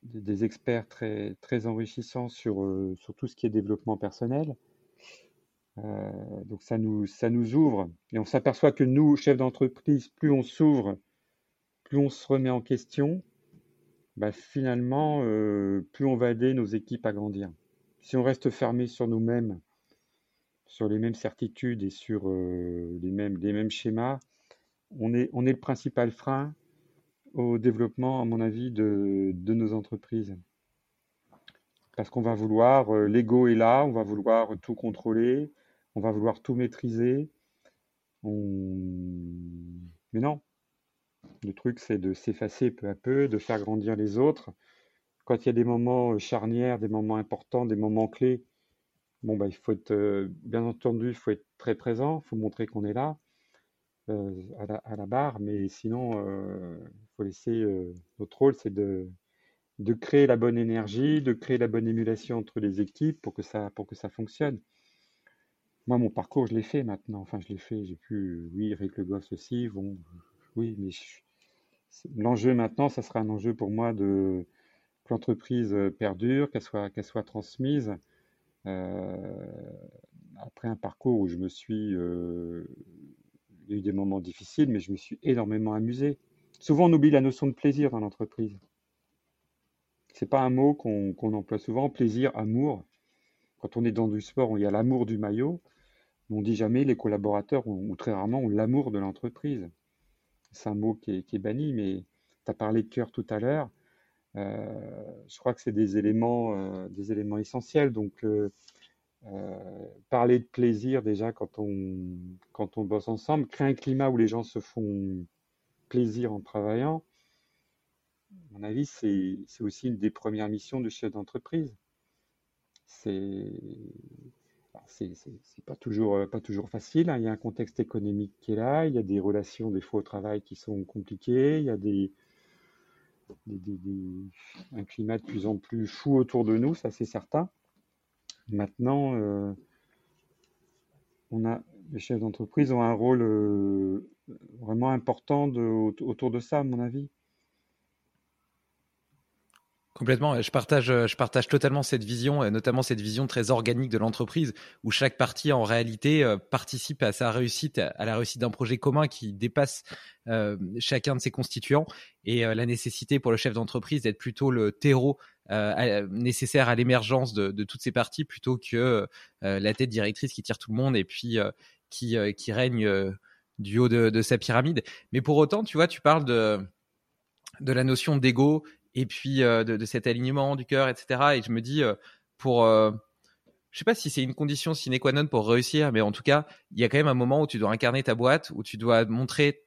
des, experts très, très enrichissants sur, sur tout ce qui est développement personnel. donc ça nous, ça nous ouvre et on s'aperçoit que nous, chefs d'entreprise, plus on s'ouvre, plus on se remet en question bah, finalement, euh, plus on va aider nos équipes à grandir. Si on reste fermé sur nous-mêmes, sur les mêmes certitudes et sur euh, les, mêmes, schémas, on est, le principal frein au développement, à mon avis, de, de nos entreprises. Parce qu'on va vouloir, euh, l'ego est là, on va vouloir tout contrôler, on va vouloir tout maîtriser. Mais non, le truc, c'est de s'effacer peu à peu, de faire grandir les autres. Quand il y a des moments euh, charnières, des moments importants, des moments clés, bon, bah, il faut être, euh, bien entendu, il faut être très présent, il faut montrer qu'on est là euh, à, la, barre, mais sinon, il faut laisser, notre rôle, c'est de, créer la bonne énergie, de créer la bonne émulation entre les équipes pour que ça, pour que ça fonctionne. Moi, mon parcours, je l'ai fait maintenant. Enfin, je l'ai fait. J'ai pu, oui, avec le gosse aussi. Bon, oui, mais l'enjeu maintenant, ça sera un enjeu pour moi de que l'entreprise euh, perdure, qu'elle soit, transmise. Euh, après un parcours où je me suis, euh, eu des moments difficiles, mais je me suis énormément amusé. Souvent, on oublie la notion de plaisir dans l'entreprise. C'est pas un mot qu'on emploie souvent, plaisir, amour. Quand on est dans du sport, il y a l'amour du maillot. On dit jamais les collaborateurs, ou très rarement, ont l'amour de l'entreprise c'est un mot qui est, banni, mais tu as parlé de cœur tout à l'heure. Euh, je crois que c'est des éléments, euh, des éléments essentiels. Donc, euh, parler de plaisir déjà quand on, quand on bosse ensemble, créer un climat où les gens se font plaisir en travaillant. À mon avis, c'est aussi une des premières missions du chef d'entreprise. C'est c'est pas toujours, euh, pas toujours facile. Hein. Il y a un contexte économique qui est là, il y a des relations des fois au travail qui sont compliquées, il y a des, un climat de plus en plus fou autour de nous, ça c'est certain. Maintenant, euh, on a, les chefs d'entreprise ont un rôle euh, vraiment important autour de ça, à mon avis. Complètement. Je partage, euh, je partage totalement cette vision, notamment cette vision très organique de l'entreprise, où chaque partie en réalité euh, participe à sa réussite, à la réussite d'un projet commun qui dépasse euh, chacun de ses constituants, et la nécessité pour le chef d'entreprise d'être plutôt le terreau nécessaire à l'émergence de, toutes ces parties, plutôt que la tête directrice qui tire tout le monde et puis qui, règne du haut de, de, sa pyramide. Mais pour autant, tu vois, tu parles de de la notion d'ego et puis euh, de, cet alignement du cœur, etc. Et je me dis, pour, je sais pas si c'est une condition sine qua non pour réussir, mais en tout cas, il y a quand même un moment où tu dois incarner ta boîte, où tu dois montrer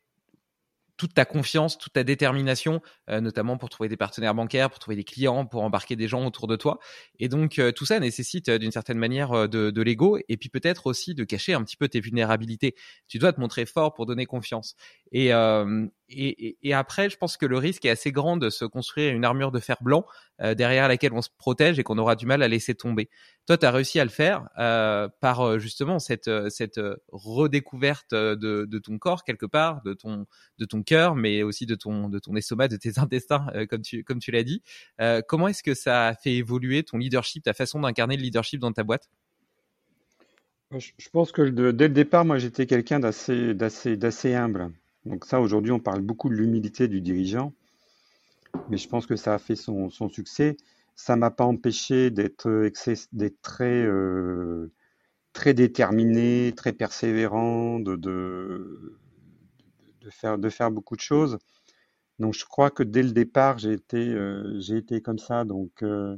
toute ta confiance, toute ta détermination, euh, notamment pour trouver des partenaires bancaires, pour trouver des clients, pour embarquer des gens autour de toi. Et donc tout ça nécessite d'une certaine manière de, de l'ego et puis peut-être aussi de cacher un petit peu tes vulnérabilités. Tu dois te montrer fort pour donner confiance. Et, et, et, après, je pense que le risque est assez grand de se construire une armure de fer blanc euh, derrière laquelle on se protège et qu'on aura du mal à laisser tomber. Toi, tu as réussi à le faire euh, par euh, justement cette, cette redécouverte de, de, ton corps quelque part, de ton, de ton cœur, mais aussi de ton, de ton estomac, de tes intestins, comme tu, comme tu l'as dit. comment est-ce que ça a fait évoluer ton leadership, ta façon d'incarner le leadership dans ta boîte? Je pense que dès le départ, moi, j'étais quelqu'un d'assez, d'assez, d'assez humble. Donc ça, aujourd'hui, on parle beaucoup de l'humilité du dirigeant, mais je pense que ça a fait son, succès. Ça m'a pas empêché d'être, d'être très, euh, très déterminé, très persévérant, de, faire, beaucoup de choses. Donc je crois que dès le départ, j'ai été, euh, comme ça. Donc euh,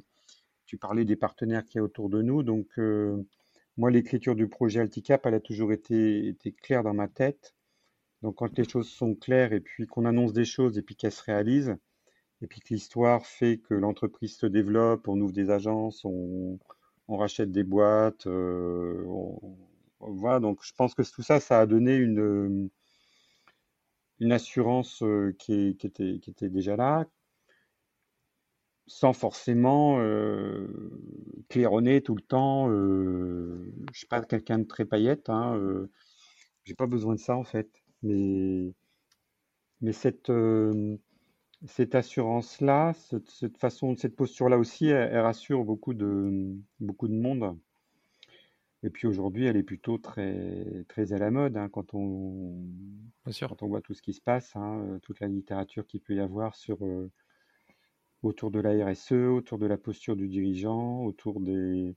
tu parlais des partenaires qui y autour de nous. Donc moi, l'écriture du projet Alticap, elle a toujours été, été claire dans ma tête. Donc quand les choses sont claires et puis qu'on annonce des choses et puis qu'elles se réalisent, et puis que l'histoire fait que l'entreprise se développe, on ouvre des agences, on, rachète des boîtes, euh, voilà. Donc je pense que tout ça, ça a donné une, une assurance euh, qui, était, déjà là, sans forcément euh, claironner tout le temps. Je suis pas quelqu'un de très paillette, hein, euh, j'ai pas besoin de ça en fait. Mais, mais cette, cette assurance-là, cette, cette, façon, cette posture-là aussi, elle, rassure beaucoup de, beaucoup de monde. Et puis aujourd'hui, elle est plutôt très, très à la mode hein, quand, on, quand on voit tout ce qui se passe, hein, euh, toute la littérature qu'il peut y avoir sur, euh, autour de la RSE, autour de la posture du dirigeant, autour des,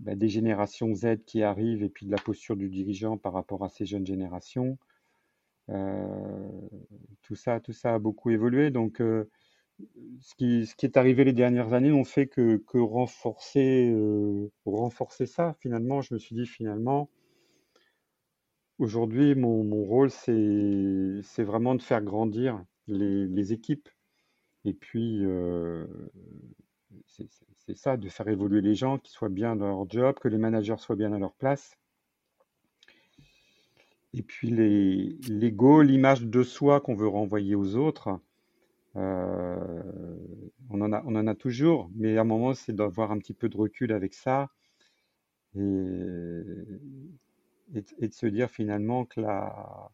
bah, des générations Z qui arrivent et puis de la posture du dirigeant par rapport à ces jeunes générations. Euh, tout ça, tout ça a beaucoup évolué. Donc, euh, ce, qui, ce qui est arrivé les dernières années n'ont fait que, que renforcer, euh, renforcer ça. Finalement, je me suis dit finalement, aujourd'hui, mon, mon rôle, c'est, vraiment de faire grandir les, les équipes. Et puis, c'est ça, de faire évoluer les gens, qu'ils soient bien dans leur job, que les managers soient bien à leur place. Et puis l'ego, l'image de soi qu'on veut renvoyer aux autres, euh, on, en a, on en a toujours, mais à un moment, c'est d'avoir un petit peu de recul avec ça et, et, de se dire finalement que la,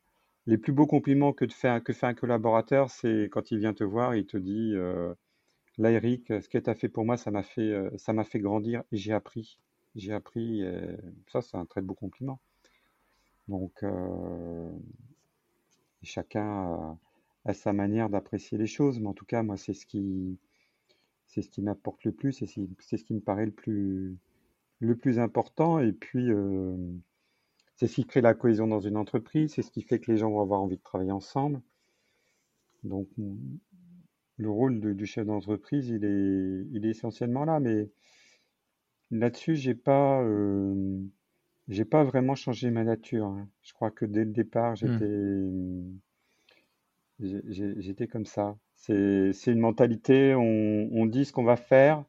les plus beaux compliments que, de faire, que fait un collaborateur, c'est quand il vient te voir, il te dit euh, Là, Eric, ce que tu as fait pour moi, ça m'a fait, euh, fait grandir et j'ai appris. J'ai appris, ça, c'est un très beau compliment. Donc, euh, chacun a, sa manière d'apprécier les choses, mais en tout cas, moi, c'est ce qui, c'est ce qui m'apporte le plus c'est ce qui me paraît le plus, le plus important. Et puis, euh, c'est ce qui crée la cohésion dans une entreprise, c'est ce qui fait que les gens vont avoir envie de travailler ensemble. Donc, le rôle du chef d'entreprise, il est, il est essentiellement là, mais là-dessus, j'ai pas. Euh, j'ai pas vraiment changé ma nature. Hein. Je crois que dès le départ, mmh. j'étais, j'étais comme ça. C'est, une mentalité. On, dit ce qu'on va faire.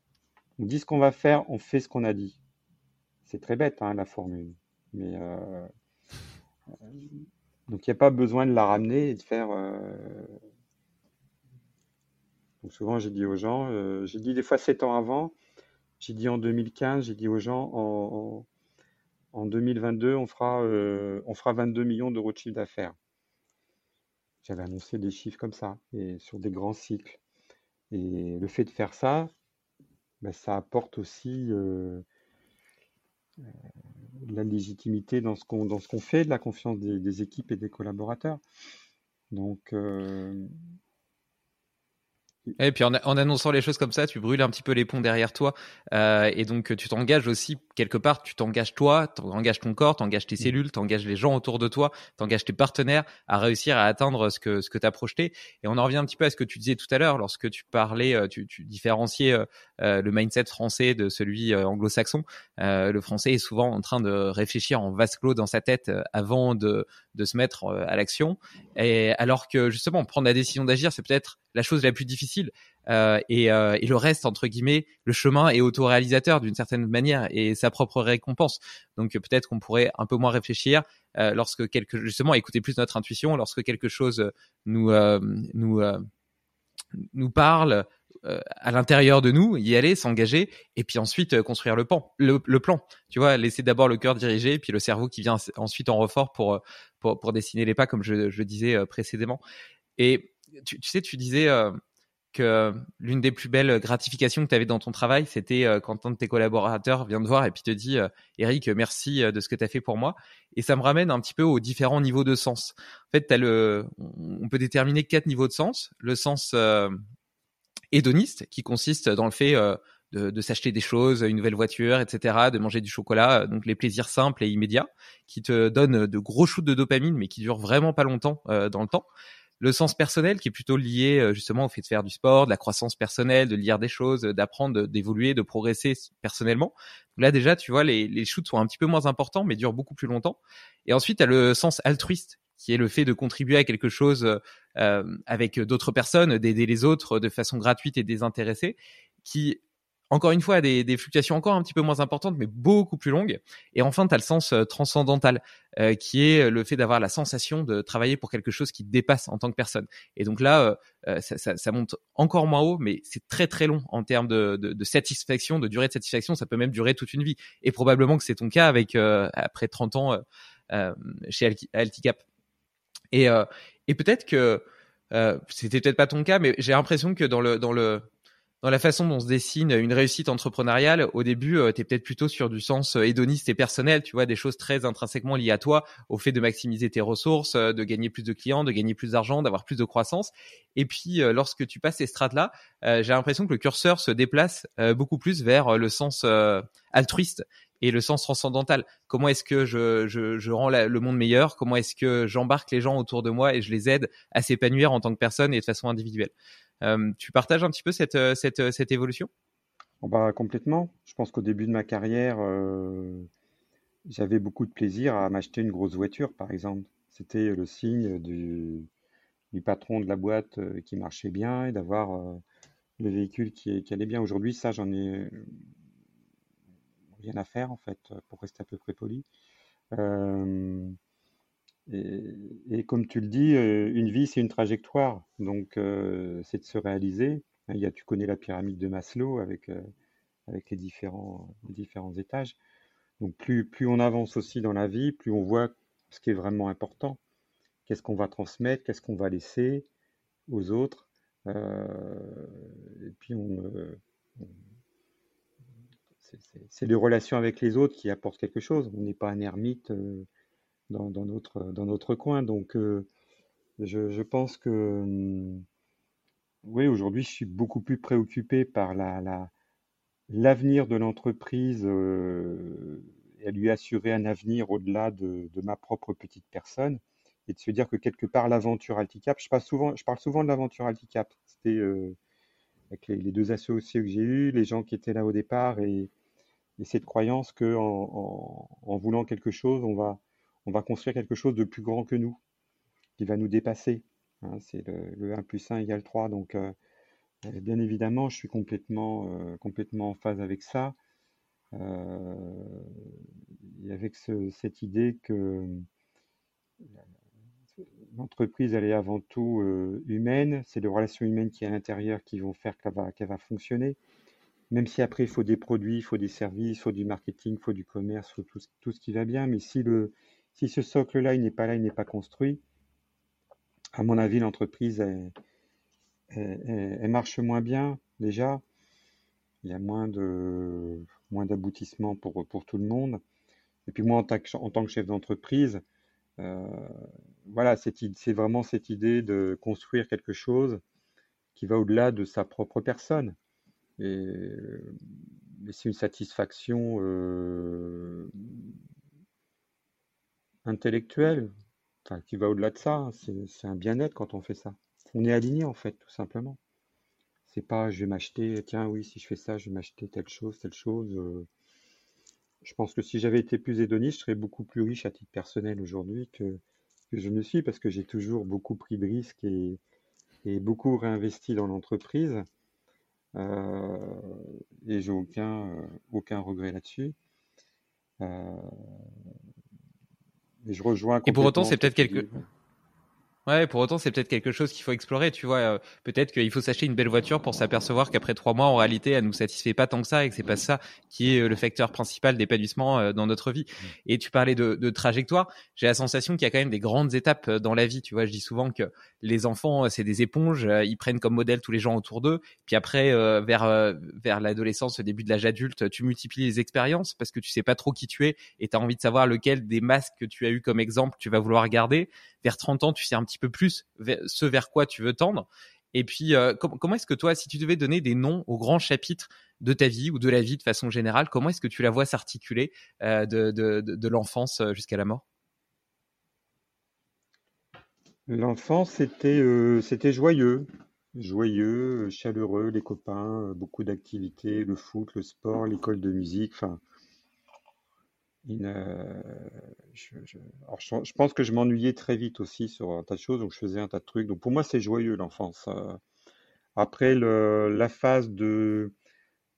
On dit ce qu'on va faire. On fait ce qu'on a dit. C'est très bête, hein, la formule. Mais euh, donc, il n'y a pas besoin de la ramener et de faire. Euh, donc souvent, j'ai dit aux gens, euh, j'ai dit des fois sept ans avant, j'ai dit en 2015, j'ai dit aux gens en en 2022, on fera, euh, on fera 22 millions d'euros de chiffre d'affaires. J'avais annoncé des chiffres comme ça, et sur des grands cycles. Et le fait de faire ça, ben, ça apporte aussi euh, euh, la légitimité dans ce qu'on fait, de la confiance des, équipes et des collaborateurs. Donc, et puis en, annonçant les choses comme ça, tu brûles un petit peu les ponts derrière toi. Euh, et donc tu t'engages aussi, quelque part, tu t'engages toi, tu engages ton corps, tu engages tes mmh. cellules, tu engages les gens autour de toi, tu engages tes partenaires à réussir à atteindre ce que, ce que tu as projeté. Et on en revient un petit peu à ce que tu disais tout à l'heure lorsque tu parlais, euh, tu, tu différenciais le mindset français de celui anglo-saxon. le français est souvent en train de réfléchir en vase clos dans sa tête avant de, de se mettre à l'action. Et alors que justement, prendre la décision d'agir, c'est peut-être la chose la plus difficile. Euh, et, euh, et, le reste, entre guillemets, le chemin est autoréalisateur d'une certaine manière et sa propre récompense. Donc peut-être qu'on pourrait un peu moins réfléchir euh, lorsque quelque justement écouter plus notre intuition lorsque quelque chose nous nous nous parle à l'intérieur de nous, y aller, s'engager, et puis ensuite construire le plan. Le, plan, tu vois, laisser d'abord le cœur diriger, puis le cerveau qui vient ensuite en renfort pour pour, pour dessiner les pas, comme je, je disais précédemment. Et tu, tu, sais, tu disais que l'une des plus belles gratifications que tu avais dans ton travail, c'était euh, quand un de tes collaborateurs vient te voir et puis te dit euh, Eric, merci euh, de ce que tu as fait pour moi. Et ça me ramène un petit peu aux différents niveaux de sens. En fait, as le, on peut déterminer quatre niveaux de sens. Le sens hédoniste, qui consiste dans le fait de, de s'acheter des choses, une nouvelle voiture, etc., de manger du chocolat, donc les plaisirs simples et immédiats, qui te donnent de gros shoots de dopamine, mais qui durent vraiment pas longtemps dans le temps le sens personnel qui est plutôt lié euh, justement au fait de faire du sport, de la croissance personnelle, de lire des choses, d'apprendre, d'évoluer, de progresser personnellement. Là déjà, tu vois, les, les shoots sont un petit peu moins importants, mais durent beaucoup plus longtemps. Et ensuite, tu as le sens altruiste qui est le fait de contribuer à quelque chose euh, avec d'autres personnes, d'aider les autres de façon gratuite et désintéressée, qui encore une fois, des, fluctuations encore un petit peu moins importantes, mais beaucoup plus longues. Et enfin, tu as le sens euh, transcendantal, euh, qui est le fait d'avoir la sensation de travailler pour quelque chose qui dépasse en tant que personne. Et donc là, euh, ça, monte encore moins haut, mais c'est très très long en termes de, satisfaction, de durée de satisfaction. Ça peut même durer toute une vie. Et probablement que c'est ton cas avec après 30 ans chez Alticap. Et, et peut-être que c'était peut-être pas ton cas, mais j'ai l'impression que dans le dans le dans la façon dont se dessine une réussite entrepreneuriale, au début, euh, tu es peut-être plutôt sur du sens euh, hédoniste et personnel, tu vois, des choses très intrinsèquement liées à toi, au fait de maximiser tes ressources, euh, de gagner plus de clients, de gagner plus d'argent, d'avoir plus de croissance. Et puis, lorsque tu passes ces strates-là, j'ai l'impression que le curseur se déplace beaucoup plus vers le sens altruiste et le sens transcendantal. Comment est-ce que je, je, je rends le monde meilleur? Comment est-ce que j'embarque les gens autour de moi et je les aide à s'épanouir en tant que personne et de façon individuelle? euh, tu partages un petit peu cette, euh, euh, cette évolution? Oh bah, Complètement. Je pense qu'au début de ma carrière, j'avais beaucoup de plaisir à m'acheter une grosse voiture, par exemple. C'était le signe du, patron de la boîte qui marchait bien et d'avoir le véhicule qui, allait bien. Aujourd'hui, ça, j'en ai rien à faire, en fait, pour rester à peu près poli. Euh, et, comme tu le dis, euh, une vie, c'est une trajectoire. Donc, euh, c'est de se réaliser. A, tu connais la pyramide de Maslow avec, euh, les, différents, étages. Donc, plus, on avance aussi dans la vie, plus on voit ce qui est vraiment important. Qu'est-ce qu'on va transmettre, qu'est-ce qu'on va laisser aux autres? et puis, c'est les relations avec les autres qui apportent quelque chose. On n'est pas un ermite dans, notre, dans notre coin. Donc, euh, je, pense que, hum, oui, aujourd'hui, je suis beaucoup plus préoccupé par la, la, l'avenir de l'entreprise euh, et lui assurer un avenir au-delà de, ma propre petite personne et de se dire que quelque part l'aventure Alticap, je parle souvent, je parle souvent de l'aventure Alticap, c'était euh, avec les, deux associés que j'ai eus, les gens qui étaient là au départ et, cette croyance que en, en, voulant quelque chose, on va, on va construire quelque chose de plus grand que nous, qui va nous dépasser. Hein. c'est le, 1 plus 1 égale 3. Donc, euh, euh, bien évidemment, je suis complètement, euh, en phase avec ça. et avec cette idée que l'entreprise, elle est avant tout humaine. C'est les relations humaines qui, à l'intérieur, qui vont faire qu'elle va, va fonctionner même si après il faut des produits, il faut des services, il faut du marketing, il faut du commerce, il faut tout, tout, ce qui va bien, mais si le, si ce socle-là, il n'est pas là, il n'est pas construit, à mon avis, l'entreprise, marche moins bien déjà. Il y a moins de moins d'aboutissements pour, tout le monde. Et puis moi, en tant que, chef d'entreprise, euh, voilà, c'est vraiment cette idée de construire quelque chose qui va au-delà de sa propre personne. Et, c'est une satisfaction euh, intellectuel, qui va au-delà de ça. Hein. C'est un bien-être quand on fait ça. On est aligné en fait, tout simplement. C'est pas je vais m'acheter, tiens, oui, si je fais ça, je vais m'acheter telle chose, telle chose. Euh. je pense que si j'avais été plus hédoniste, je serais beaucoup plus riche à titre personnel aujourd'hui que, je ne suis parce que j'ai toujours beaucoup pris de risques et, beaucoup réinvesti dans l'entreprise. Euh, et j'ai aucun, euh, regret là-dessus. Et je rejoins. Et pour autant, c'est peut-être quelque. Ouais, pour autant, c'est peut-être quelque chose qu'il faut explorer. Tu vois, euh, peut-être qu'il faut s'acheter une belle voiture pour s'apercevoir qu'après trois mois, en réalité, elle nous satisfait pas tant que ça et que c'est pas ça qui est euh, le facteur principal d'épanouissement euh, dans notre vie. Mmh. Et tu parlais de, de trajectoire. J'ai la sensation qu'il y a quand même des grandes étapes dans la vie. Tu vois, je dis souvent que les enfants, c'est des éponges. Ils prennent comme modèle tous les gens autour d'eux. Puis après, vers vers l'adolescence, au début de l'âge adulte, tu multiplies les expériences parce que tu sais pas trop qui tu es et tu as envie de savoir lequel des masques que tu as eu comme exemple tu vas vouloir garder. Vers 30 ans, tu sais un petit peu plus ce vers quoi tu veux tendre. Et puis, euh, comment est-ce que toi, si tu devais donner des noms aux grands chapitres de ta vie ou de la vie de façon générale, comment est-ce que tu la vois s'articuler euh, de, l'enfance euh, jusqu'à la mort? L'enfance, c'était c'était joyeux, joyeux, chaleureux, les copains, beaucoup d'activités, le foot, le sport, l'école de musique, enfin, je, pense que je m'ennuyais très vite aussi sur un tas de choses, donc je faisais un tas de trucs. Donc pour moi, c'est joyeux l'enfance. Euh. Après la phase de,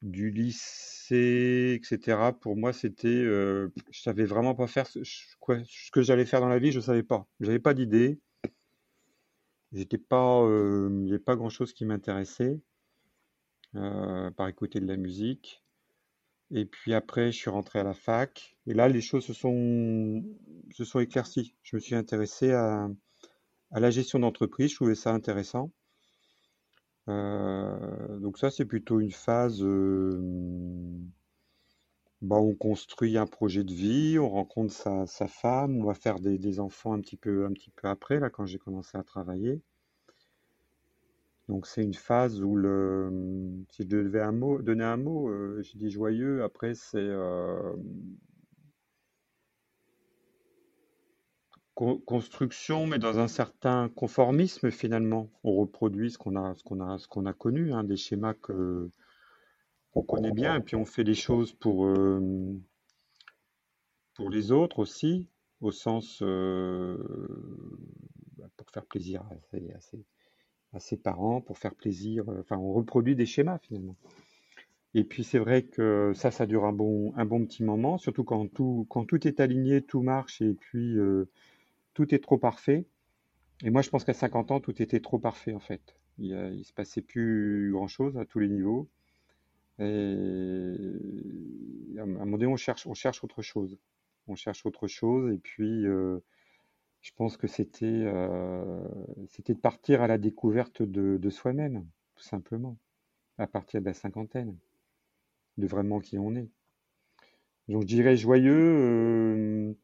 du lycée, etc., pour moi, c'était. Euh, je savais vraiment pas faire ce, ce que j'allais faire dans la vie, je savais pas. J'avais pas d'idée. J'étais pas. Euh, il n'y avait pas grand chose qui m'intéressait, par écouter de la musique. Et puis après, je suis rentré à la fac. Et là, les choses se sont, se sont éclaircies. Je me suis intéressé à, à la gestion d'entreprise. Je trouvais ça intéressant. Euh, donc ça, c'est plutôt une phase euh, bah, on construit un projet de vie, on rencontre sa, sa femme, on va faire des, des, enfants un petit peu, un petit peu après, là, quand j'ai commencé à travailler. Donc c'est une phase où le, si je devais un mot, donner un mot, euh, je dis joyeux. Après c'est euh, construction, mais dans un certain conformisme finalement. On reproduit ce qu'on a, ce qu'on a, ce qu'on a connu, hein, des schémas que qu'on connaît bien, et puis on fait des choses pour euh, pour les autres aussi, au sens bah, pour faire plaisir à ses parents pour faire plaisir. Euh, enfin, on reproduit des schémas finalement. Et puis c'est vrai que ça, ça dure un bon, un bon petit moment, surtout quand tout, quand tout est aligné, tout marche et puis euh, tout est trop parfait. Et moi, je pense qu'à 50 ans, tout était trop parfait en fait. Il, ne se passait plus grand chose à tous les niveaux. Et à un moment donné, on cherche, on cherche autre chose. On cherche autre chose et puis euh, je pense que c'était euh, c'était de partir à la découverte de, soi-même, tout simplement, à partir de la cinquantaine, de vraiment qui on est. Donc je dirais joyeux,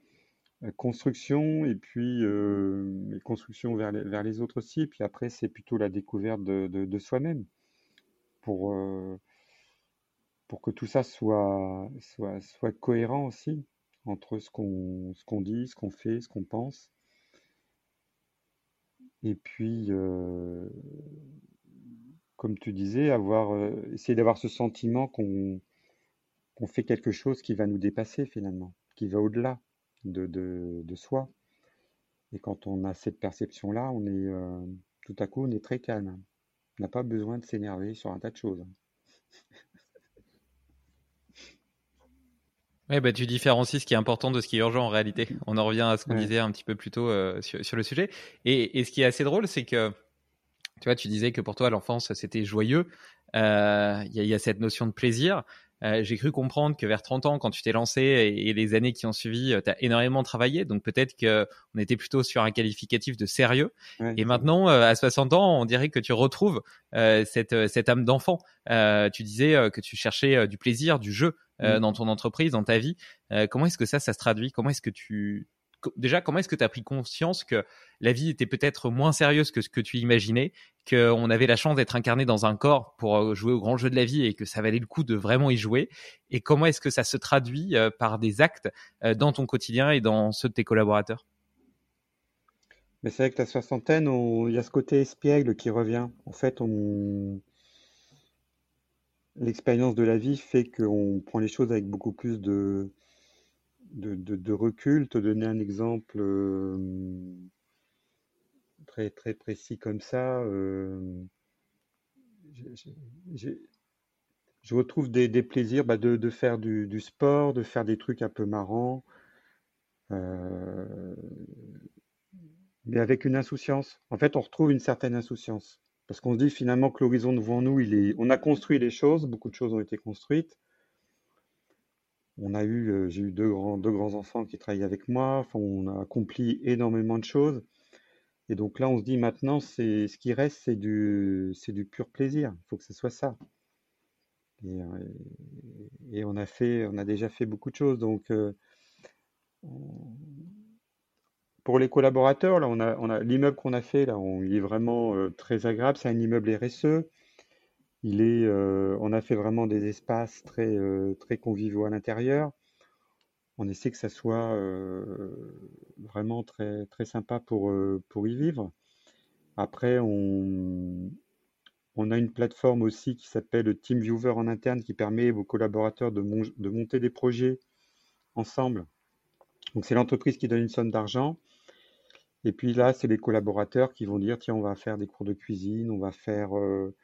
euh, construction, et puis euh, construction vers les, autres aussi, puis après c'est plutôt la découverte de, soi-même, pour, pour que tout ça soit, soit, cohérent aussi entre ce qu'on dit, ce qu'on fait, ce qu'on pense et puis, comme tu disais, avoir, essayer d'avoir ce sentiment qu'on fait quelque chose qui va nous dépasser finalement, qui va au-delà de, soi. Et quand on a cette perception-là, on est tout à coup, on est très calme. On n'a pas besoin de s'énerver sur un tas de choses. Oui, bah, tu différencies ce qui est important de ce qui est urgent en réalité. On en revient à ce qu'on disait un petit peu plus tôt euh, sur, le sujet. Et, et, ce qui est assez drôle, c'est que tu vois, tu disais que pour toi, l'enfance, c'était joyeux. Euh, il y, y, a cette notion de plaisir. Euh, j'ai cru comprendre que vers 30 ans, quand tu t'es lancé et, les années qui ont suivi, euh, tu as énormément travaillé. Donc peut-être qu'on était plutôt sur un qualificatif de sérieux. et maintenant, euh, à 60 ans, on dirait que tu retrouves cette, cette âme d'enfant. tu disais que tu cherchais du plaisir, du jeu mmh. dans ton entreprise, dans ta vie. comment est-ce que ça, ça se traduit? Comment est-ce que tu déjà, comment est-ce que tu as pris conscience que la vie était peut-être moins sérieuse que ce que tu imaginais, qu'on avait la chance d'être incarné dans un corps pour euh, jouer au grand jeu de la vie et que ça valait le coup de vraiment y jouer? Et comment est-ce que ça se traduit euh, par des actes euh, dans ton quotidien et dans ceux de tes collaborateurs? Mais c'est vrai que la soixantaine, il y a ce côté espiègle qui revient. En fait, l'expérience de la vie fait qu'on prend les choses avec beaucoup plus de, de, recul. Te donner un exemple euh, très, très précis comme ça, euh, je retrouve des, plaisirs bah, de, faire du, sport, de faire des trucs un peu marrants, euh, mais avec une insouciance. En fait, on retrouve une certaine insouciance. Parce qu'on se dit finalement que l'horizon devant nous, il est... on a construit les choses, beaucoup de choses ont été construites. On a eu, euh, j'ai eu deux grands, enfants qui travaillent avec moi. on a accompli énormément de choses. Et donc là, on se dit maintenant, c'est ce qui reste, c'est du, pur plaisir. Il faut que ce soit ça. Et, et, on a fait, on a déjà fait beaucoup de choses. Donc, euh, pour les collaborateurs, là, on a, l'immeuble qu'on a fait là, on, il est vraiment euh, très agréable. C'est un immeuble RSE. Euh, on a fait vraiment des espaces très, très conviviaux à l'intérieur. On essaie que ça soit vraiment très, sympa pour, pour y vivre. Après, on, a une plateforme aussi qui s'appelle TeamViewer en interne qui permet aux collaborateurs de, monter des projets ensemble. Donc c'est l'entreprise qui donne une somme d'argent. Et puis là, c'est les collaborateurs qui vont dire tiens, on va faire des cours de cuisine, on va faire, euh,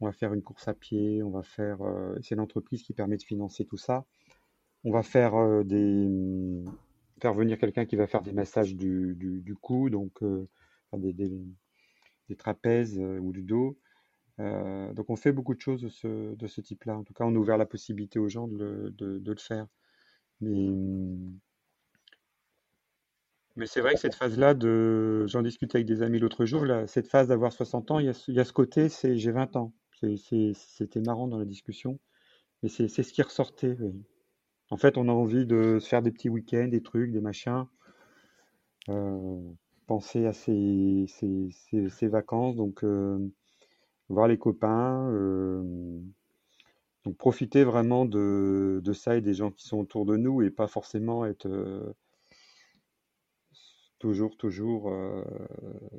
on va faire une course à pied, on va faire. Euh, c'est l'entreprise qui permet de financer tout ça. On va faire euh, des faire venir quelqu'un qui va faire des massages du, cou, donc des, des, trapèzes ou du dos. Euh, donc on fait beaucoup de choses de ce, type-là. En tout cas, on a la possibilité aux gens de le, faire. Mais, mais c'est vrai que cette phase-là, j'en discutais avec des amis l'autre jour, cette phase d'avoir 60 ans, il y a, y a ce côté, c'est j'ai 20 ans. C'était marrant dans la discussion. Mais c'est ce qui ressortait. En fait, on a envie de se faire des petits week-ends, des trucs, des machins. Euh, penser à ces, ces, ces, vacances. Donc, euh, voir les copains. Euh, donc profiter vraiment de, ça et des gens qui sont autour de nous et pas forcément être toujours, toujours euh,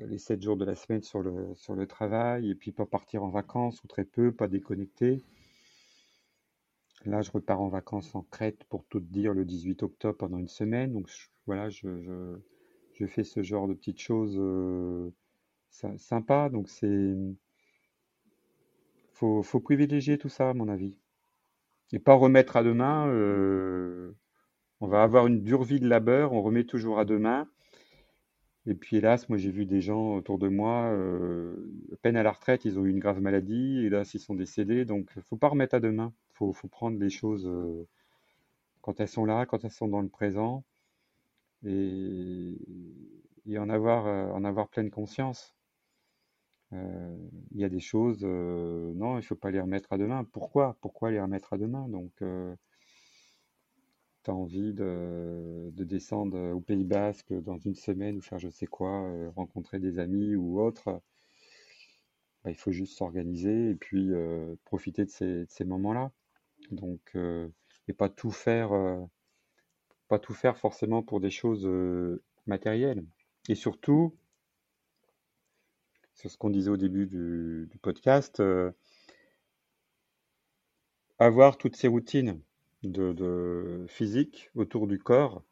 les 7 jours de la semaine sur le, sur le travail et puis pas partir en vacances ou très peu, pas déconnecter. Là, je repars en vacances en Crète pour tout dire le 18 octobre pendant une semaine. Donc voilà, je, je, fais ce genre de petites choses sympas. Donc c'est faut, faut privilégier tout ça, à mon avis. Et pas remettre à demain. Euh, on va avoir une dure vie de labeur, on remet toujours à demain. Et puis hélas, moi j'ai vu des gens autour de moi, euh, peine à la retraite, ils ont eu une grave maladie, et là ils sont décédés. Donc il faut pas remettre à demain. Faut, faut, prendre les choses euh, quand elles sont là, quand elles sont dans le présent, et, en, avoir, en avoir pleine conscience. Euh, il y a des choses, euh, non, il ne faut pas les remettre à demain. Pourquoi? Pourquoi les remettre à demain? Donc, euh, envie de, descendre au Pays Basque dans une semaine ou faire je sais quoi, rencontrer des amis ou autre. Bah, il faut juste s'organiser et puis profiter de ces, moments-là. Donc, et pas tout faire, pas tout faire forcément pour des choses matérielles. Et surtout, c'est ce qu'on disait au début du, podcast, euh, avoir toutes ces routines de, physique autour du corps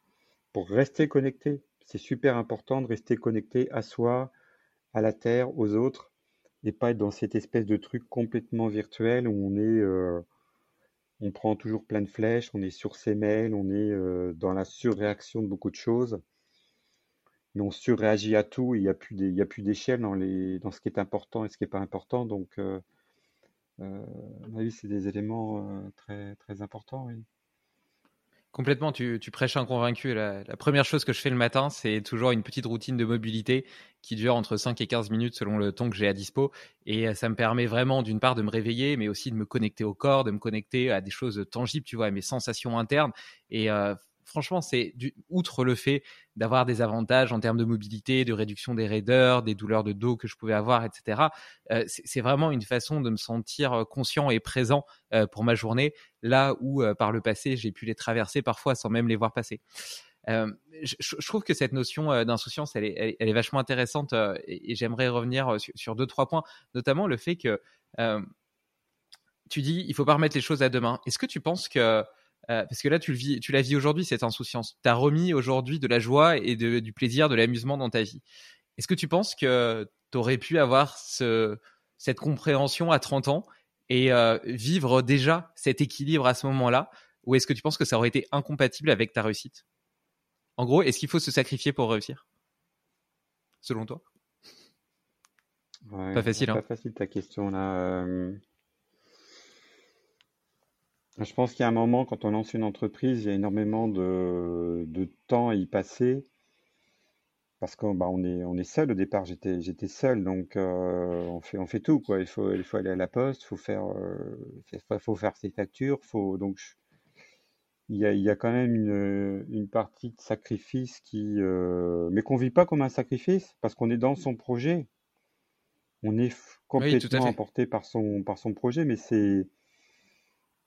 pour rester connecté. C'est super important de rester connecté à soi, à la terre, aux autres, et pas être dans cette espèce de truc complètement virtuel où on est, euh, on prend toujours plein de flèches, on est sur ses mails, on est euh, dans la surréaction de beaucoup de choses mais on surréagit à tout. Il n'y a plus d'échelle dans, dans ce qui est important et ce qui n'est pas important. Donc, euh, euh, c'est des éléments euh, très, très importants. Complètement, tu, prêches un convaincu. La, première chose que je fais le matin, c'est toujours une petite routine de mobilité qui dure entre 5 et 15 minutes selon le temps que j'ai à dispo. Et ça me permet vraiment, d'une part, de me réveiller, mais aussi de me connecter au corps, de me connecter à des choses tangibles, tu vois, à mes sensations internes. Et franchement, c'est outre le fait d'avoir des avantages en termes de mobilité, de réduction des raideurs, des douleurs de dos que je pouvais avoir, etc. Euh, c'est vraiment une façon de me sentir euh, conscient et présent euh, pour ma journée, là où par le passé j'ai pu les traverser parfois sans même les voir passer. Je, trouve que cette notion d'insouciance, elle est, vachement intéressante et, j'aimerais revenir sur, sur, deux trois points, notamment le fait que tu dis, il faut pas remettre les choses à demain. Est-ce que tu penses que parce que là, tu, le vis, tu la vis aujourd'hui, cette insouciance. Tu as remis aujourd'hui de la joie et du plaisir, de l'amusement dans ta vie. Est-ce que tu penses que tu aurais pu avoir ce, cette compréhension à 30 ans et vivre déjà cet équilibre à ce moment-là? Ou est-ce que tu penses que ça aurait été incompatible avec ta réussite? En gros, est-ce qu'il faut se sacrifier pour réussir? Selon toi? Pas facile. Hein. Pas facile ta question là. Je pense qu'il y a un moment, quand on lance une entreprise, il y a énormément de, temps à y passer. Parce qu'on bah, on est, on est seul au départ, j'étais, j'étais seul, donc euh, on, fait, on fait tout. Quoi. Il, faut, il faut aller à la poste, il faut faire, euh, faut faire ses factures. Faut, donc, il y a, il y a quand même une, une partie de sacrifice qui. Euh, mais qu'on ne vit pas comme un sacrifice, parce qu'on est dans son projet. On est complètement emporté par son, par son projet, mais c'est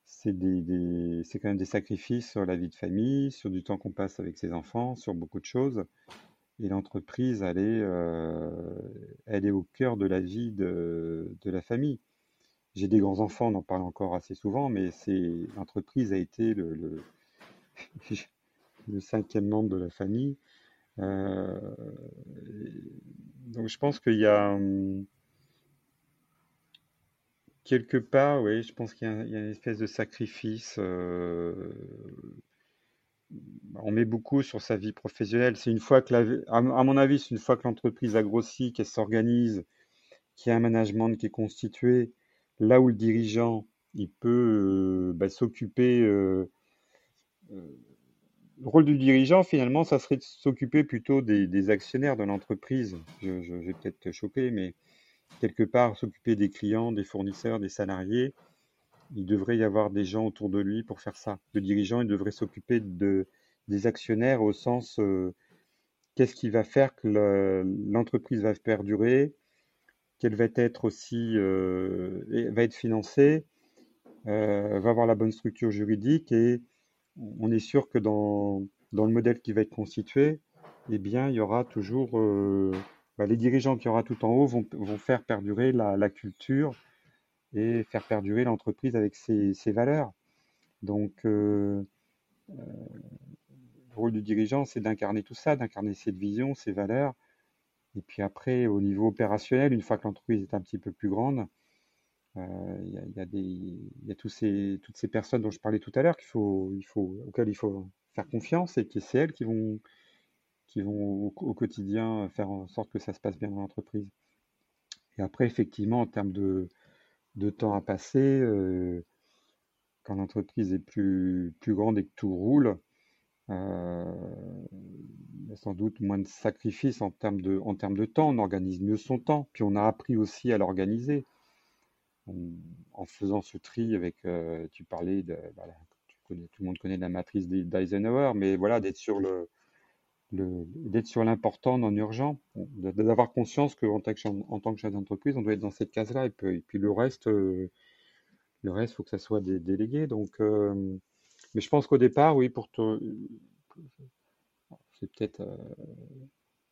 c'est des, quand même des sacrifices sur la vie de famille, sur du temps qu'on passe avec ses enfants, sur beaucoup de choses. Et l'entreprise, elle est, euh, elle est au cœur de la vie de, de la famille. J'ai des grands-enfants, on en parle encore assez souvent, mais l'entreprise a été le, le, le, cinquième membre de la famille. Euh, donc je pense qu'il y a... Hum, Quelque part, oui, je pense qu'il y, a une espèce de sacrifice. Euh, on met beaucoup sur sa vie professionnelle. C'est une fois que, à, mon avis, c'est une fois que l'entreprise a grossi, qu'elle s'organise, qu'il y a un management qui est constitué, là où le dirigeant, il peut euh, bah, s'occuper. Euh, le rôle du dirigeant, finalement, ça serait de s'occuper plutôt des, actionnaires de l'entreprise. Je, je, vais peut-être te choquer, mais quelque part s'occuper des clients, des fournisseurs, des salariés. Il devrait y avoir des gens autour de lui pour faire ça. Le dirigeant, il devrait s'occuper de, des actionnaires au sens euh, qu'est-ce qui va faire que l'entreprise va perdurer, qu'elle va être aussi euh, va être financée, euh, va avoir la bonne structure juridique et on est sûr que dans, dans le modèle qui va être constitué, eh bien, il y aura toujours bah, les dirigeants qui aura tout en haut vont, faire perdurer la, culture et faire perdurer l'entreprise avec ses, valeurs. Donc, euh, euh, le rôle du dirigeant, c'est d'incarner tout ça, d'incarner cette vision, ces valeurs. Et puis après, au niveau opérationnel, une fois que l'entreprise est un petit peu plus grande, euh, il y, a, toutes ces personnes dont je parlais tout à l'heure auxquelles il faut faire confiance et qui c'est elles qui vont, qui vont au, quotidien faire en sorte que ça se passe bien dans l'entreprise. Et après, effectivement, en termes de, temps à passer, euh, quand l'entreprise est plus, grande et que tout roule, euh, il y a sans doute moins de sacrifices en termes de, temps. On organise mieux son temps. Puis on a appris aussi à l'organiser. En faisant ce tri avec, euh, tu parlais de, tout le monde connaît la matrice d'Eisenhower, mais voilà, d'être sur le, d'être sur l'important non urgent, d'avoir conscience qu'en en tant que chef d'entreprise, on doit être dans cette case-là, et puis, le reste, euh, le reste, faut que ça soit des délégués. Donc, euh, mais je pense qu'au départ, oui, pour te, c'est peut-être, euh,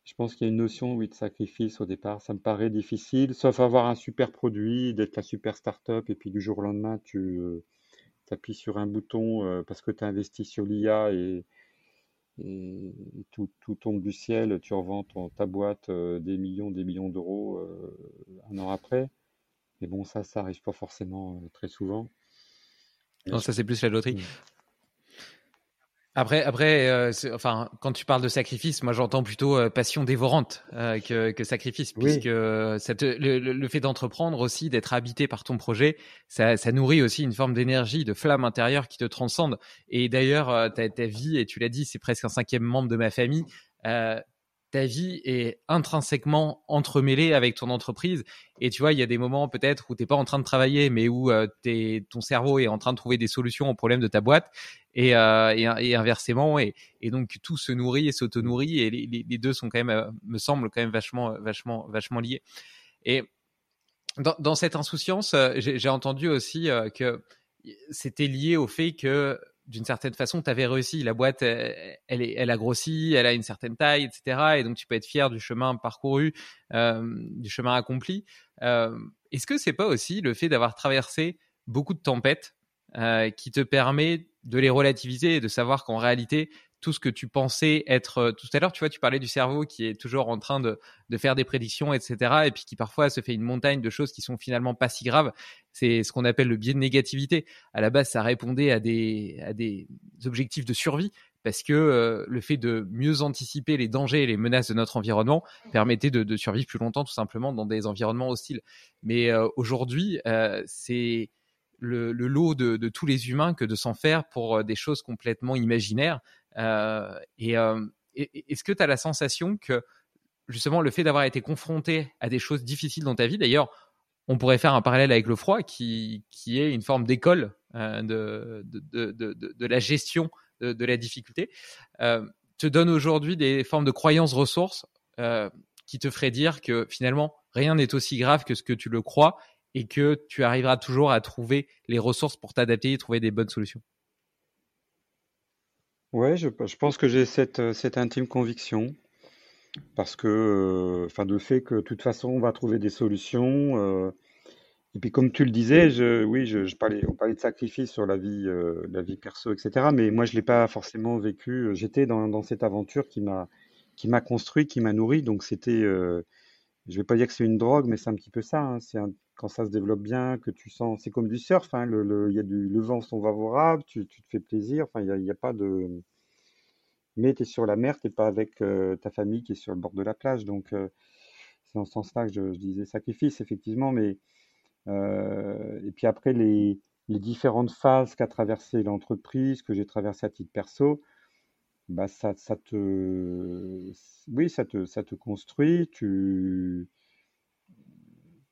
je pense qu'il y a une notion, oui, de sacrifice au départ. Ça me paraît difficile, sauf avoir un super produit, d'être la super start-up, et puis du jour au lendemain, tu appuies sur un bouton parce que tu as investi sur l'IA et et tout, tout, tombe du ciel, tu revends ta boîte euh, des millions, des millions d'euros euh, un an après. Mais bon, ça, ça arrive pas forcément euh, très souvent. Non, ça c'est plus la loterie. Après, après, euh, enfin, quand tu parles de sacrifice, moi j'entends plutôt euh, passion dévorante euh, que, que, sacrifice, puisque ça te, le, le, fait d'entreprendre aussi, d'être habité par ton projet, ça, ça nourrit aussi une forme d'énergie, de flamme intérieure qui te transcende. Et d'ailleurs, ta, ta, vie, et tu l'as dit, c'est presque un cinquième membre de ma famille ta vie est intrinsèquement entremêlée avec ton entreprise. Et tu vois, il y a des moments peut-être où tu n'es pas en train de travailler, mais où euh, ton cerveau est en train de trouver des solutions aux problèmes de ta boîte et, euh, inversement. Et, donc tout se nourrit et s'auto-nourrit et les, deux sont quand même, euh, me semble, quand même vachement, vachement, vachement liés. Et dans cette insouciance, j'ai entendu aussi que c'était lié au fait que d'une certaine façon, tu avais réussi. La boîte, elle, elle, a grossi, elle a une certaine taille, etc. Et donc, tu peux être fier du chemin parcouru, euh, du chemin accompli. Euh, est-ce que c'est pas aussi le fait d'avoir traversé beaucoup de tempêtes, qui te permet de les relativiser et de savoir qu'en réalité, tout ce que tu pensais être euh, tout à l'heure, tu vois, tu parlais du cerveau qui est toujours en train de, faire des prédictions, etc. Et puis qui parfois se fait une montagne de choses qui sont finalement pas si graves. C'est ce qu'on appelle le biais de négativité. À la base, ça répondait à des, à des objectifs de survie parce que euh, le fait de mieux anticiper les dangers et les menaces de notre environnement permettait de, survivre plus longtemps tout simplement dans des environnements hostiles. Mais euh, aujourd'hui, c'est le, lot de, de, tous les humains que de s'en faire pour des choses complètement imaginaires. Euh, euh, et est-ce que tu as la sensation que justement le fait d'avoir été confronté à des choses difficiles dans ta vie, d'ailleurs, on pourrait faire un parallèle avec le froid, qui, qui est une forme d'école euh, de, de, de, de, la gestion de, la difficulté, te donne aujourd'hui des formes de croyances ressources qui te feraient dire que finalement rien n'est aussi grave que ce que tu le crois et que tu arriveras toujours à trouver les ressources pour t'adapter et trouver des bonnes solutions? Ouais, je, pense que j'ai cette, euh, cette intime conviction parce que, euh, enfin, de fait que de toute façon, on va trouver des solutions. euh, et puis, comme tu le disais, je, oui, parlais, on parlait de sacrifice sur la vie, la vie perso, etc. Mais moi, je l'ai pas forcément vécu. J'étais dans, cette aventure qui m'a, qui m'a construit, qui m'a nourri. Donc, c'était, je vais pas dire que c'est une drogue, mais c'est un petit peu ça. hein. C'est quand ça se développe bien, que tu sens, c'est comme du surf. Hein, le, y a du, vent sont favorables, tu, te fais plaisir. Enfin, il y a, pas de, mais tu es sur la mer, tu pas avec euh, ta famille qui est sur le bord de la plage. Donc, euh, c'est dans ce sens-là que je, je disais sacrifice, effectivement. Mais, euh, et puis après, les, les différentes phases qu'a traversé l'entreprise, que j'ai traversé à titre perso, bah ça, te, oui, ça te, ça te construit.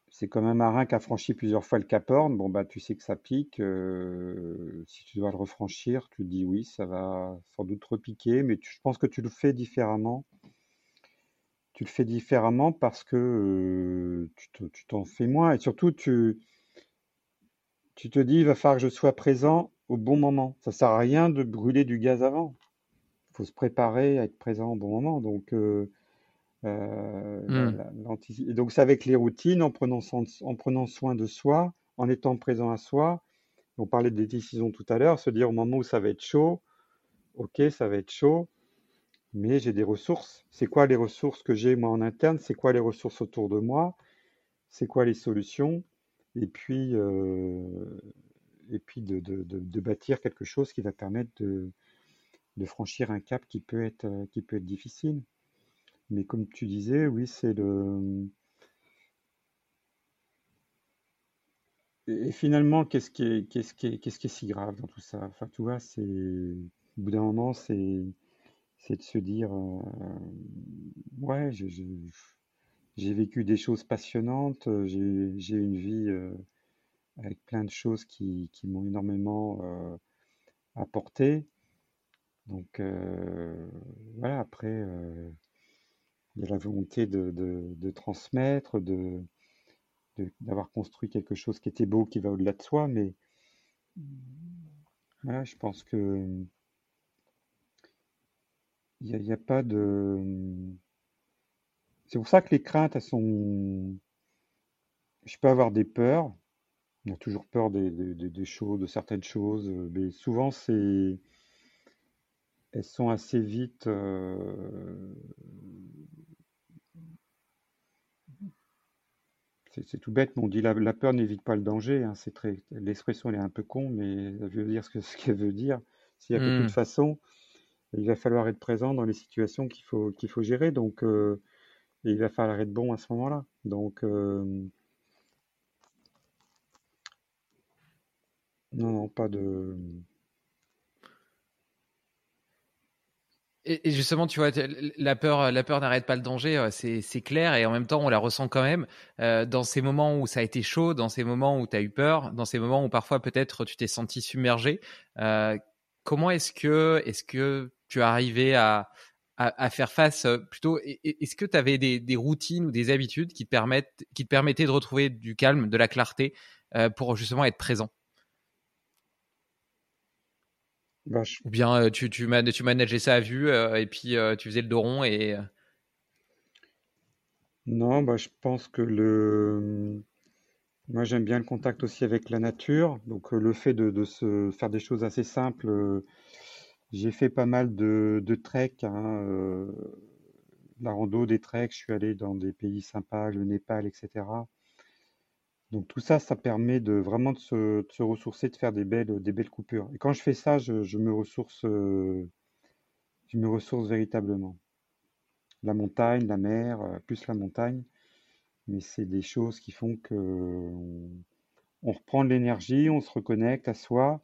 C'est comme un marin qui a franchi plusieurs fois le Cap Horn. Bon, bah, tu sais que ça pique. si tu dois le refranchir, tu te dis oui, ça va sans doute repiquer, mais je pense que tu le fais différemment. Tu le fais différemment parce que tu t'en fais moins et surtout tu, tu te dis il va falloir que je sois présent au bon moment. Ça sert à rien de brûler du gaz avant. Il faut se préparer à être présent au bon moment. Donc, euh, euh, et donc, c'est avec les routines, en prenant soin, de- en prenant soin de soi, en étant présent à soi. On parlait des décisions tout à l'heure, se dire au moment où ça va être chaud, ok, ça va être chaud, mais j'ai des ressources. C'est quoi les ressources que j'ai moi en interne? C'est quoi les ressources autour de moi? C'est quoi les solutions? Et puis, euh, et puis de, de- de- de bâtir quelque chose qui va permettre de, de franchir un cap qui peut être, euh, qui peut être difficile. Mais comme tu disais, oui, c'est le. Et finalement, qu'est-ce qui est, est, si grave dans tout ça? Enfin, tu vois, c'est. Au bout d'un moment, c'est, de se dire, euh, ouais, j'ai vécu des choses passionnantes, euh, j'ai, une vie avec plein de choses qui, qui m'ont énormément apporté. Donc, euh, voilà, après, euh, il y a la volonté de, de, transmettre, de, d'avoir construit quelque chose qui était beau, qui va au-delà de soi, mais je pense que il n'y a, pas de... C'est pour ça que les craintes, elles sont... Je peux avoir des peurs, on a toujours peur des, des, choses, de certaines choses, mais souvent, c'est... Elles sont assez vite... euh, C'est tout bête, mais on dit la, la peur n'évite pas le danger. hein, c'est très, l'expression elle est un peu con, mais elle veut dire ce que- ce qu'elle veut dire. C'est-à-dire que de toute Hmm. façon, il va falloir être présent dans les situations qu'il faut qu'il faut gérer. Donc, euh, et il va falloir être bon à ce moment-là. Donc, euh, non, non, pas de. Et, justement, tu vois, la peur, la peur n'arrête pas le danger, euh, c'est clair, et en même temps, on la ressent quand même euh, dans ces moments où ça a été chaud, dans ces moments où tu as eu peur, dans ces moments où parfois peut-être tu t'es senti submergé. Euh, comment est-ce que, est-ce que tu es arrivé à, faire face plutôt Est-ce que tu avais des, des routines ou des habitudes qui te permettent, qui te permettaient de retrouver du calme, de la clarté pour justement être présent? Ou bien euh, tu, tu, man- tu manageais ça à vue euh, et puis euh, tu faisais le dos rond et. non, bah, je pense que le. Moi, j'aime bien le contact aussi avec la nature. Donc, le fait de, se faire des choses assez simples. j'ai fait pas mal de, de trek, hein, la rando, des treks. Je suis allé dans des pays sympas, le Népal, etc. Donc tout ça, ça permet de vraiment de se, ressourcer, de faire des belles, des belles coupures. Et quand je fais ça, je, me ressource, euh, je me ressource véritablement. La montagne, la mer, euh, plus la montagne, mais c'est des choses qui font que on, reprend de l'énergie, on se reconnecte à soi.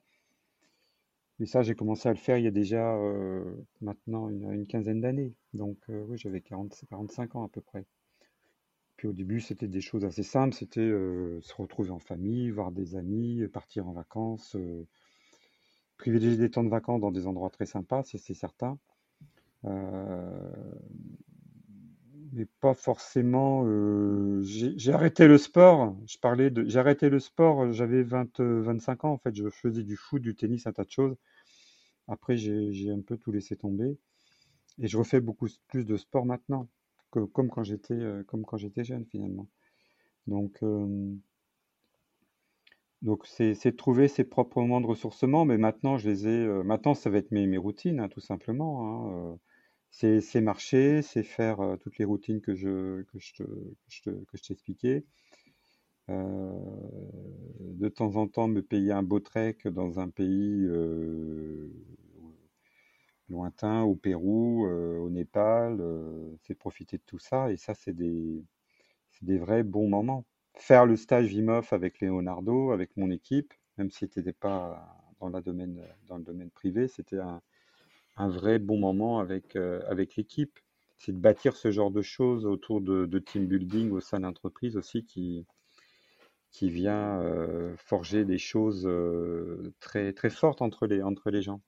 Et ça, j'ai commencé à le faire il y a déjà euh, maintenant une, quinzaine d'années. Donc oui, j'avais 45 ans à peu près. Puis au début, c'était des choses assez simples, c'était euh, se retrouver en famille, voir des amis, partir en vacances, euh, privilégier des temps de vacances dans des endroits très sympas, c'est certain. Euh, mais pas forcément. j'ai arrêté le sport. J'ai arrêté le sport. J'avais 25 ans en fait. Je faisais du foot, du tennis, un tas de choses. Après, j'ai un peu tout laissé tomber. Et je refais beaucoup plus de sport maintenant comme quand j'étais euh, comme quand j'étais jeune finalement. Donc donc c'est de trouver ses propres moments de ressourcement, mais maintenant je les ai. Euh, maintenant ça va être mes, mes routines hein, tout simplement. Hein, euh. c'est marcher, c'est faire toutes les routines que je que je te, que je t'expliquais. de temps en temps me payer un beau trek dans un pays lointain, au Pérou, euh, au Népal, euh, c'est profiter de tout ça. Et ça, c'est des, des vrais bons moments. Faire le stage Vimoff avec Leonardo, avec mon équipe, même si c'était pas dans, le domaine privé, c'était un, un, vrai bon moment avec, euh, l'équipe. C'est de bâtir ce genre de choses autour de, team building au sein d'entreprise aussi qui, vient forger des choses très, fortes entre les gens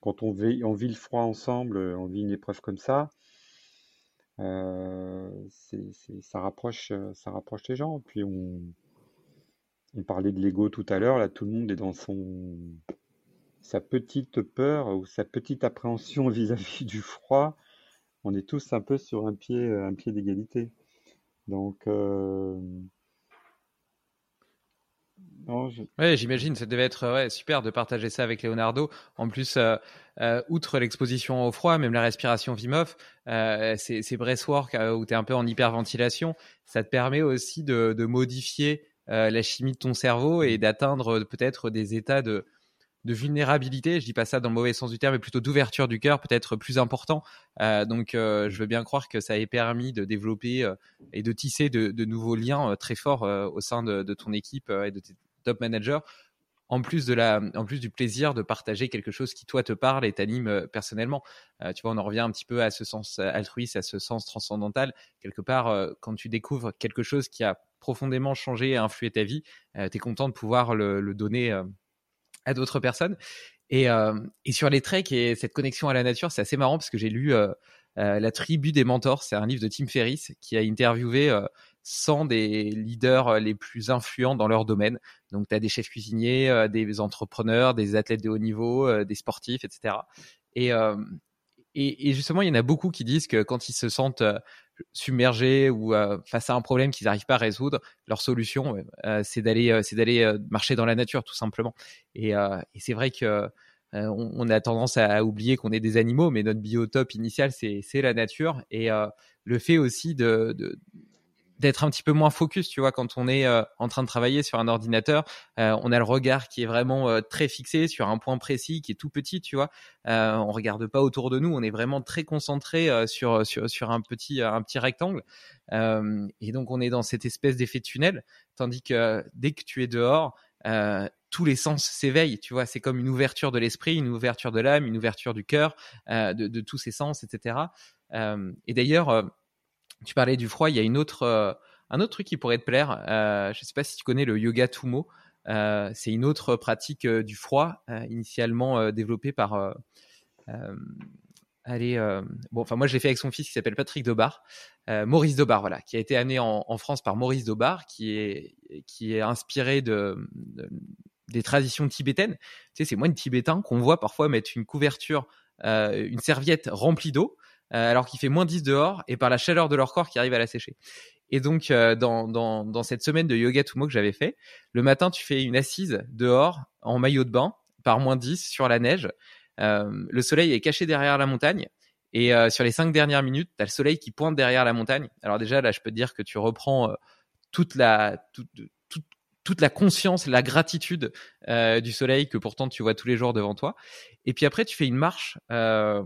quand on vit, le froid ensemble, euh, on vit une épreuve comme ça, euh, ça, rapproche, euh, ça rapproche les gens. Puis on, on parlait de l'ego tout à l'heure, là tout le monde est dans son sa petite peur ou sa petite appréhension vis-à-vis du froid. On est tous un peu sur un pied, un pied d'égalité. Donc Ouais, j'imagine, ça devait être super de partager ça avec Leonardo. En plus, euh, euh, outre l'exposition au froid, même la respiration Vimov, euh, c'est, c'est breathwork où tu es un peu en hyperventilation. Ça te permet aussi de, modifier la chimie de ton cerveau et d'atteindre peut-être des états de, de vulnérabilité. Je dis pas ça dans le mauvais sens du terme, mais plutôt d'ouverture du cœur, peut-être plus important. donc, je veux bien croire que ça ait permis de développer et de tisser de, nouveaux liens très forts au sein de, de ton équipe et de top manager, en plus de la, en plus du plaisir de partager quelque chose qui toi te parle et t'anime euh, personnellement. Euh, tu vois, on en revient un petit peu à ce sens altruiste, à ce sens transcendantal. Quelque part, euh, quand tu découvres quelque chose qui a profondément changé et influé ta vie, tu es content de pouvoir le, donner à d'autres personnes. Et, et, sur les treks et cette connexion à la nature, c'est assez marrant parce que j'ai lu La tribu des mentors, c'est un livre de Tim Ferriss qui a interviewé 100 des leaders euh, les plus influents dans leur domaine. Donc, tu as des chefs cuisiniers, euh, des entrepreneurs, des athlètes de haut niveau, euh, des sportifs, etc. Et, justement, il y en a beaucoup qui disent que quand ils se sentent submergés ou face à un problème qu'ils n'arrivent pas à résoudre, leur solution, c'est d'aller, c'est d'aller marcher dans la nature, tout simplement. Et, c'est vrai que on, a tendance à oublier qu'on est des animaux, mais notre biotope initial, c'est, la nature. Et le fait aussi de d'être un petit peu moins focus, tu vois, quand on est euh, en train de travailler sur un ordinateur, euh, on a le regard qui est vraiment euh, très fixé sur un point précis, qui est tout petit, tu vois. on regarde pas autour de nous, on est vraiment très concentré sur, sur sur un petit un petit rectangle, et donc on est dans cette espèce d'effet tunnel, tandis que dès que tu es dehors, tous les sens s'éveillent, tu vois. C'est comme une ouverture de l'esprit, une ouverture de l'âme, une ouverture du cœur, de, de, tous ces sens, etc. et d'ailleurs tu parlais du froid, il y a une autre, euh, un autre truc qui pourrait te plaire. Euh, je ne sais pas si tu connais le yoga Tumo. Euh, c'est une autre pratique du froid, initialement développée par. allez, bon, enfin moi je l'ai fait avec son fils qui s'appelle Patrick Dobar, Maurice Dobar, voilà, qui a été amené en, France par Maurice Dobar, qui est qui est inspiré de, des traditions tibétaines. Tu sais, c'est moines tibétains qu'on voit parfois mettre une couverture, une serviette remplie d'eau alors qu'il fait moins 10 dehors et par la chaleur de leur corps qui arrive à la sécher. Et donc, dans, dans, dans, cette semaine de yoga Tumo que j'avais fait, le matin, tu fais une assise dehors en maillot de bain par moins 10 sur la neige. le soleil est caché derrière la montagne. Et sur les cinq dernières minutes, tu as le soleil qui pointe derrière la montagne. Alors déjà, là, je peux te dire que tu reprends toute la, toute, toute la conscience, la gratitude euh, du soleil que pourtant tu vois tous les jours devant toi. Et puis après, tu fais une marche, euh,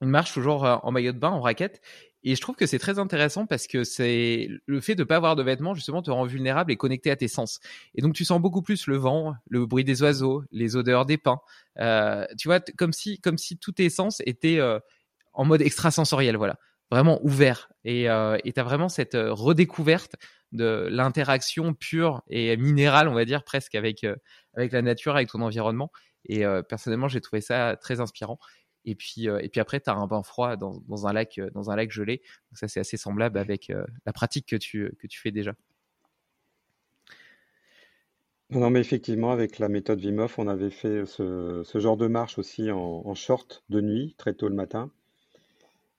une marche toujours euh, en maillot de bain, en raquette. Et je trouve que c'est très intéressant parce que c'est le fait de ne pas avoir de vêtements justement te rend vulnérable et connecté à tes sens. Et donc tu sens beaucoup plus le vent, le bruit des oiseaux, les odeurs des pins. tu vois, comme si comme si tous tes sens étaient en mode extrasensoriel, voilà, vraiment ouvert. Et tu as vraiment cette redécouverte de l'interaction pure et minérale, on va dire presque avec euh, avec la nature, avec ton environnement. Et euh, personnellement, j'ai trouvé ça très inspirant. Et puis, euh, et puis après, tu as un bain froid dans, un lac, dans un lac gelé. Donc ça, c'est assez semblable avec la pratique que tu, que tu fais déjà. Non, mais effectivement, avec la méthode Wim Hof, on avait fait ce, ce genre de marche aussi en, short de nuit, très tôt le matin.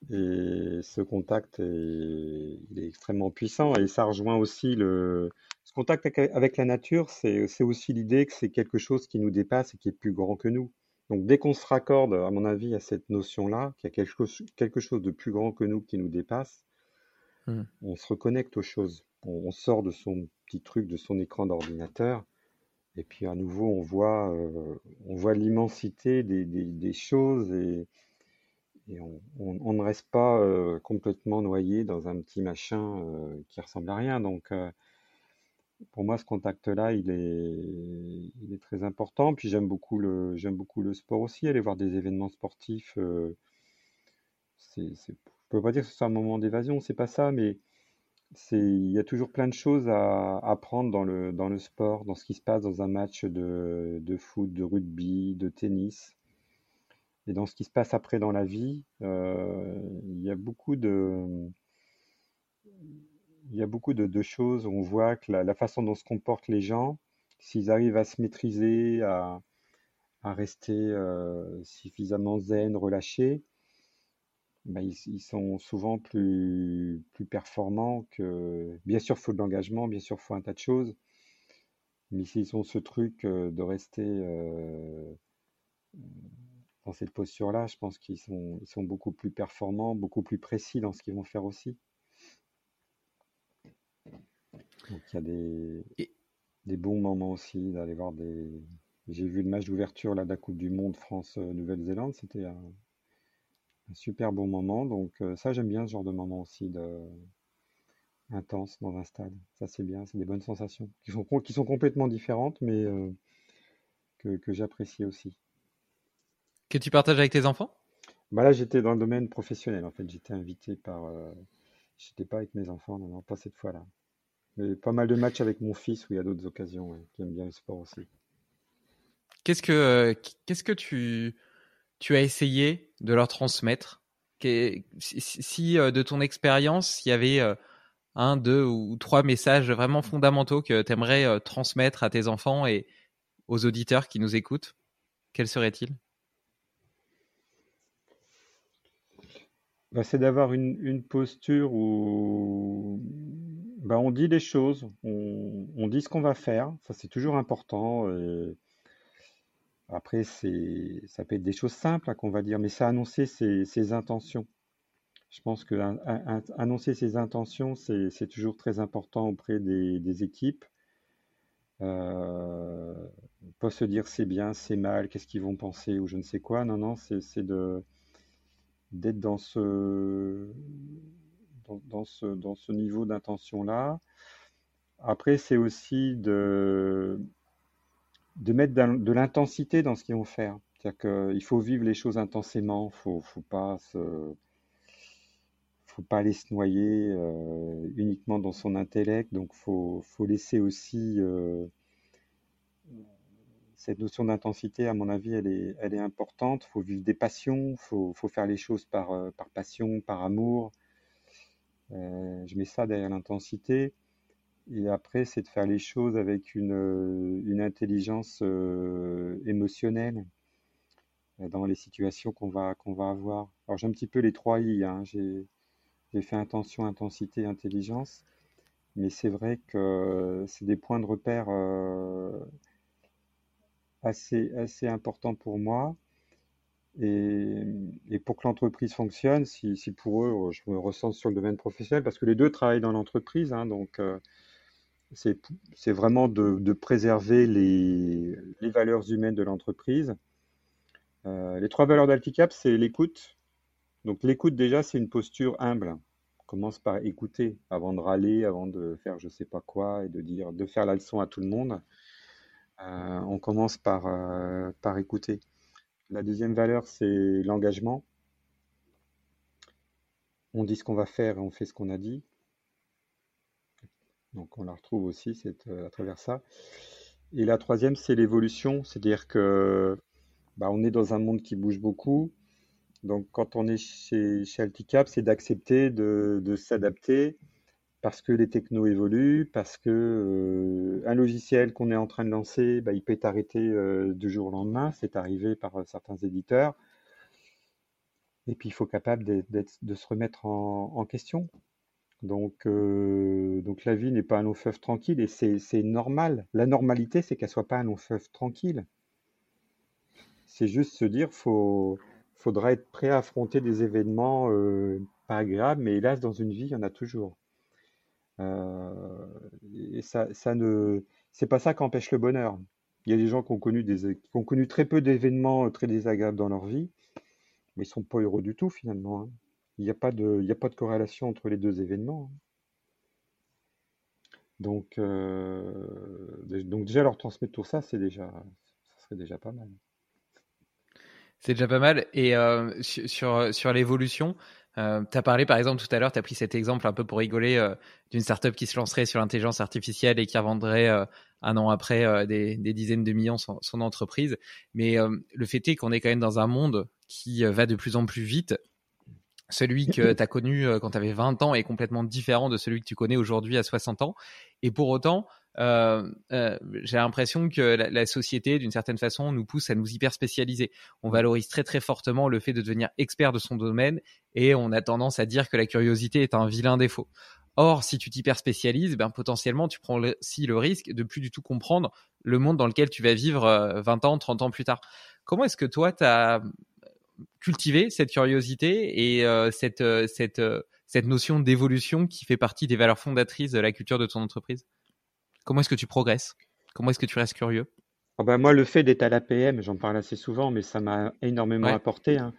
Et ce contact est, est extrêmement puissant et ça rejoint aussi le ce contact avec la nature, c'est aussi l'idée que c'est quelque chose qui nous dépasse et qui est plus grand que nous. Donc dès qu'on se raccorde, à mon avis, à cette notion-là, qu'il y a quelque chose, quelque chose de plus grand que nous qui nous dépasse, mmh. on se reconnecte aux choses. On, sort de son petit truc, de son écran d'ordinateur, et puis à nouveau on voit, euh, on voit l'immensité des, des, des choses et et on, ne reste pas euh, complètement noyé dans un petit machin euh, qui ressemble à rien. Donc, pour moi, ce contact-là, il est, très important. Puis j'aime beaucoup le, sport aussi. Aller voir des événements sportifs, c'est, c'est, je peux pas dire que ce soit un moment d'évasion, c'est pas ça, mais il y a toujours plein de choses à apprendre dans le, sport, dans ce qui se passe dans un match de, de foot, de rugby, de tennis. Et dans ce qui se passe après dans la vie, euh, il y a beaucoup de, il y a beaucoup de, choses. On voit que la, façon dont se comportent les gens, s'ils arrivent à se maîtriser, à, rester euh, suffisamment zen, relâchés, ben, ils, sont souvent plus, performants que. Bien sûr, il faut de l'engagement, bien sûr, il faut un tas de choses. Mais s'ils ont ce truc euh, de rester dans cette posture-là, je pense qu'ils sont, ils sont beaucoup plus performants, beaucoup plus précis dans ce qu'ils vont faire aussi. Donc il y a des, des bons moments aussi d'aller voir des. J'ai vu le match d'ouverture de la Coupe du Monde France-Nouvelle-Zélande, c'était un, super bon moment. Donc euh, ça j'aime bien ce genre de moment aussi de intense dans un stade. Ça c'est bien, c'est des bonnes sensations qui sont, qui sont complètement différentes, mais euh, que, que j'apprécie aussi. Que tu partages avec tes enfants? Bah Là, j'étais dans le domaine professionnel. En fait, j'étais invité par. Euh... J'étais pas avec mes enfants, non, non, pas cette fois-là. Pas mal de matchs avec mon fils où il y a d'autres occasions, qui aiment bien le sport aussi. Qu'est-ce que, euh, qu'est-ce que tu, tu as essayé de leur transmettre? Si, euh, de ton expérience, il y avait euh, un, deux ou trois messages vraiment fondamentaux que tu aimerais transmettre à tes enfants et aux auditeurs qui nous écoutent, quels seraient-ils? Bah, c'est d'avoir une, posture où bah, on dit les choses, on, dit ce qu'on va faire, ça c'est toujours important. après, c'est, ça peut être des choses simples hein, qu'on va dire, mais c'est annoncer ses, intentions. Je pense que annoncer ses intentions, c'est, toujours très important auprès des, équipes. Euh, pas se dire c'est bien, c'est mal, qu'est-ce qu'ils vont penser ou je ne sais quoi. Non, non, c'est d'être dans ce, dans, ce, niveau d'intention-là. Après, c'est aussi de, mettre de l'intensité dans ce qu'ils vont faire. C'est-à-dire qu'il faut vivre les choses intensément, il ne faut, pas se, faut aller se noyer euh, uniquement dans son intellect, donc faut, faut, laisser aussi euh, cette notion d'intensité, à mon avis, elle est, elle est importante. Faut vivre des passions, faut, faut, faire les choses par, euh, par passion, par amour. Euh, je mets ça derrière l'intensité. Et après, c'est de faire les choses avec une, euh, intelligence émotionnelle dans les situations qu'on va, qu'on va avoir. Alors j'ai un petit peu les trois I. Hein. J'ai j'ai fait intention, intensité, intelligence. Mais c'est vrai que c'est des points de repère assez, assez importants pour moi. Et, pour que l'entreprise fonctionne, si, pour eux, je me ressens sur le domaine professionnel, parce que les deux travaillent dans l'entreprise, hein, donc c'est vraiment de, préserver les, valeurs humaines de l'entreprise. les trois valeurs d'Alticap, c'est l'écoute, donc l'écoute déjà, c'est une posture humble. On commence par écouter avant de râler, avant de faire je sais pas quoi et de dire, de faire la leçon à tout le monde. Euh, on commence euh, par écouter. La deuxième valeur, c'est l'engagement. On dit ce qu'on va faire et on fait ce qu'on a dit. Donc on la retrouve aussi euh, à travers ça. Et la troisième, c'est l'évolution, c'est-à-dire que bah, on est dans un monde qui bouge beaucoup. Donc, quand on est chez, chez Alticap, c'est d'accepter de, s'adapter parce que les technos évoluent, parce que euh, un logiciel qu'on est en train de lancer, bah, il peut être arrêté euh, du jour au lendemain. C'est arrivé par euh, certains éditeurs. Et puis, il faut capable de se remettre en, question. Donc, donc, la vie n'est pas un long fleuve tranquille et c'est normal. La normalité, c'est qu'elle soit pas un long fleuve tranquille. C'est juste se dire, faut faudra être prêt à affronter des événements pas agréables, mais hélas, dans une vie, il y en a toujours. Euh, et ça, ça ne, c'est pas ça qui empêche le bonheur. Il y a des gens qui ont connu, des, qui ont connu très peu d'événements euh, très désagréables dans leur vie, mais ils sont pas heureux du tout finalement. Hein. Il n'y a pas de, a pas de corrélation entre les deux événements. Hein. Donc, donc déjà leur transmettre tout ça, c'est déjà, ça serait déjà pas mal. C'est déjà pas mal. Et euh, sur, sur l'évolution, euh, tu as parlé par exemple tout à l'heure, tu as pris cet exemple un peu pour rigoler euh, d'une startup qui se lancerait sur l'intelligence artificielle et qui revendrait euh, un an après euh, des, dizaines de millions son, son entreprise. Mais le fait est qu'on est quand même dans un monde qui va de plus en plus vite. Celui que tu as connu quand tu avais 20 ans est complètement différent de celui que tu connais aujourd'hui à 60 ans. Et pour autant, euh, euh, j'ai l'impression que la, société, d'une certaine façon, nous pousse à nous hyper spécialiser. On valorise très très fortement le fait de devenir expert de son domaine et on a tendance à dire que la curiosité est un vilain défaut. Or, si tu t'hyper spécialises, ben, potentiellement, tu prends aussi le risque de plus du tout comprendre le monde dans lequel tu vas vivre 20 euh, ans, 30 ans plus tard. Comment est-ce que toi, tu as cultivé cette curiosité et cette, cette, cette notion d'évolution qui fait partie des valeurs fondatrices de la culture de ton entreprise? Comment est-ce que tu progresses? Comment est-ce que tu restes curieux? Ah bah, Moi, le fait d'être à l'APM, j'en parle assez souvent, mais ça m'a énormément apporté. Hein.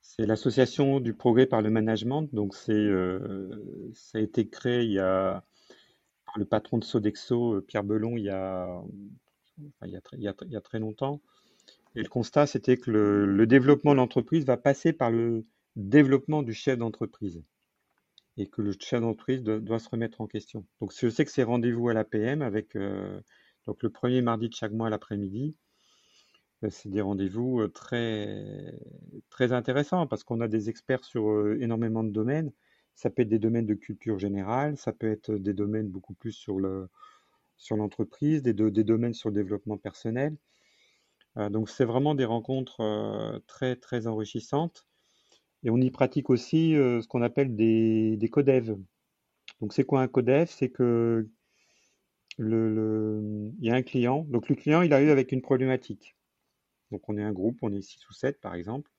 C'est l'association du progrès par le management. Donc, c'est, euh, ça a été créé il y a, par le patron de Sodexo, euh, Pierre Belon, il y a, il, y a très, il, y a, très longtemps. Et le constat, c'était que le, le développement de l'entreprise va passer par le développement du chef d'entreprise et que le chef d'entreprise doit, se remettre en question. Donc je sais que c'est rendez-vous à l'APM avec euh, donc le premier mardi de chaque mois à l'après-midi. Euh, c'est des rendez-vous euh, très, très intéressants parce qu'on a des experts sur énormément de domaines. Ça peut être des domaines de culture générale, ça peut être des domaines beaucoup plus sur le sur l'entreprise, des, des, domaines sur le développement personnel. donc c'est vraiment des rencontres très très enrichissantes. Et on y pratique aussi euh, ce qu'on appelle des, des codev. Donc c'est quoi un codev? C'est que il y a un client. Donc le client, il arrive avec une problématique. Donc on est un groupe, on est 6 ou 7 par exemple.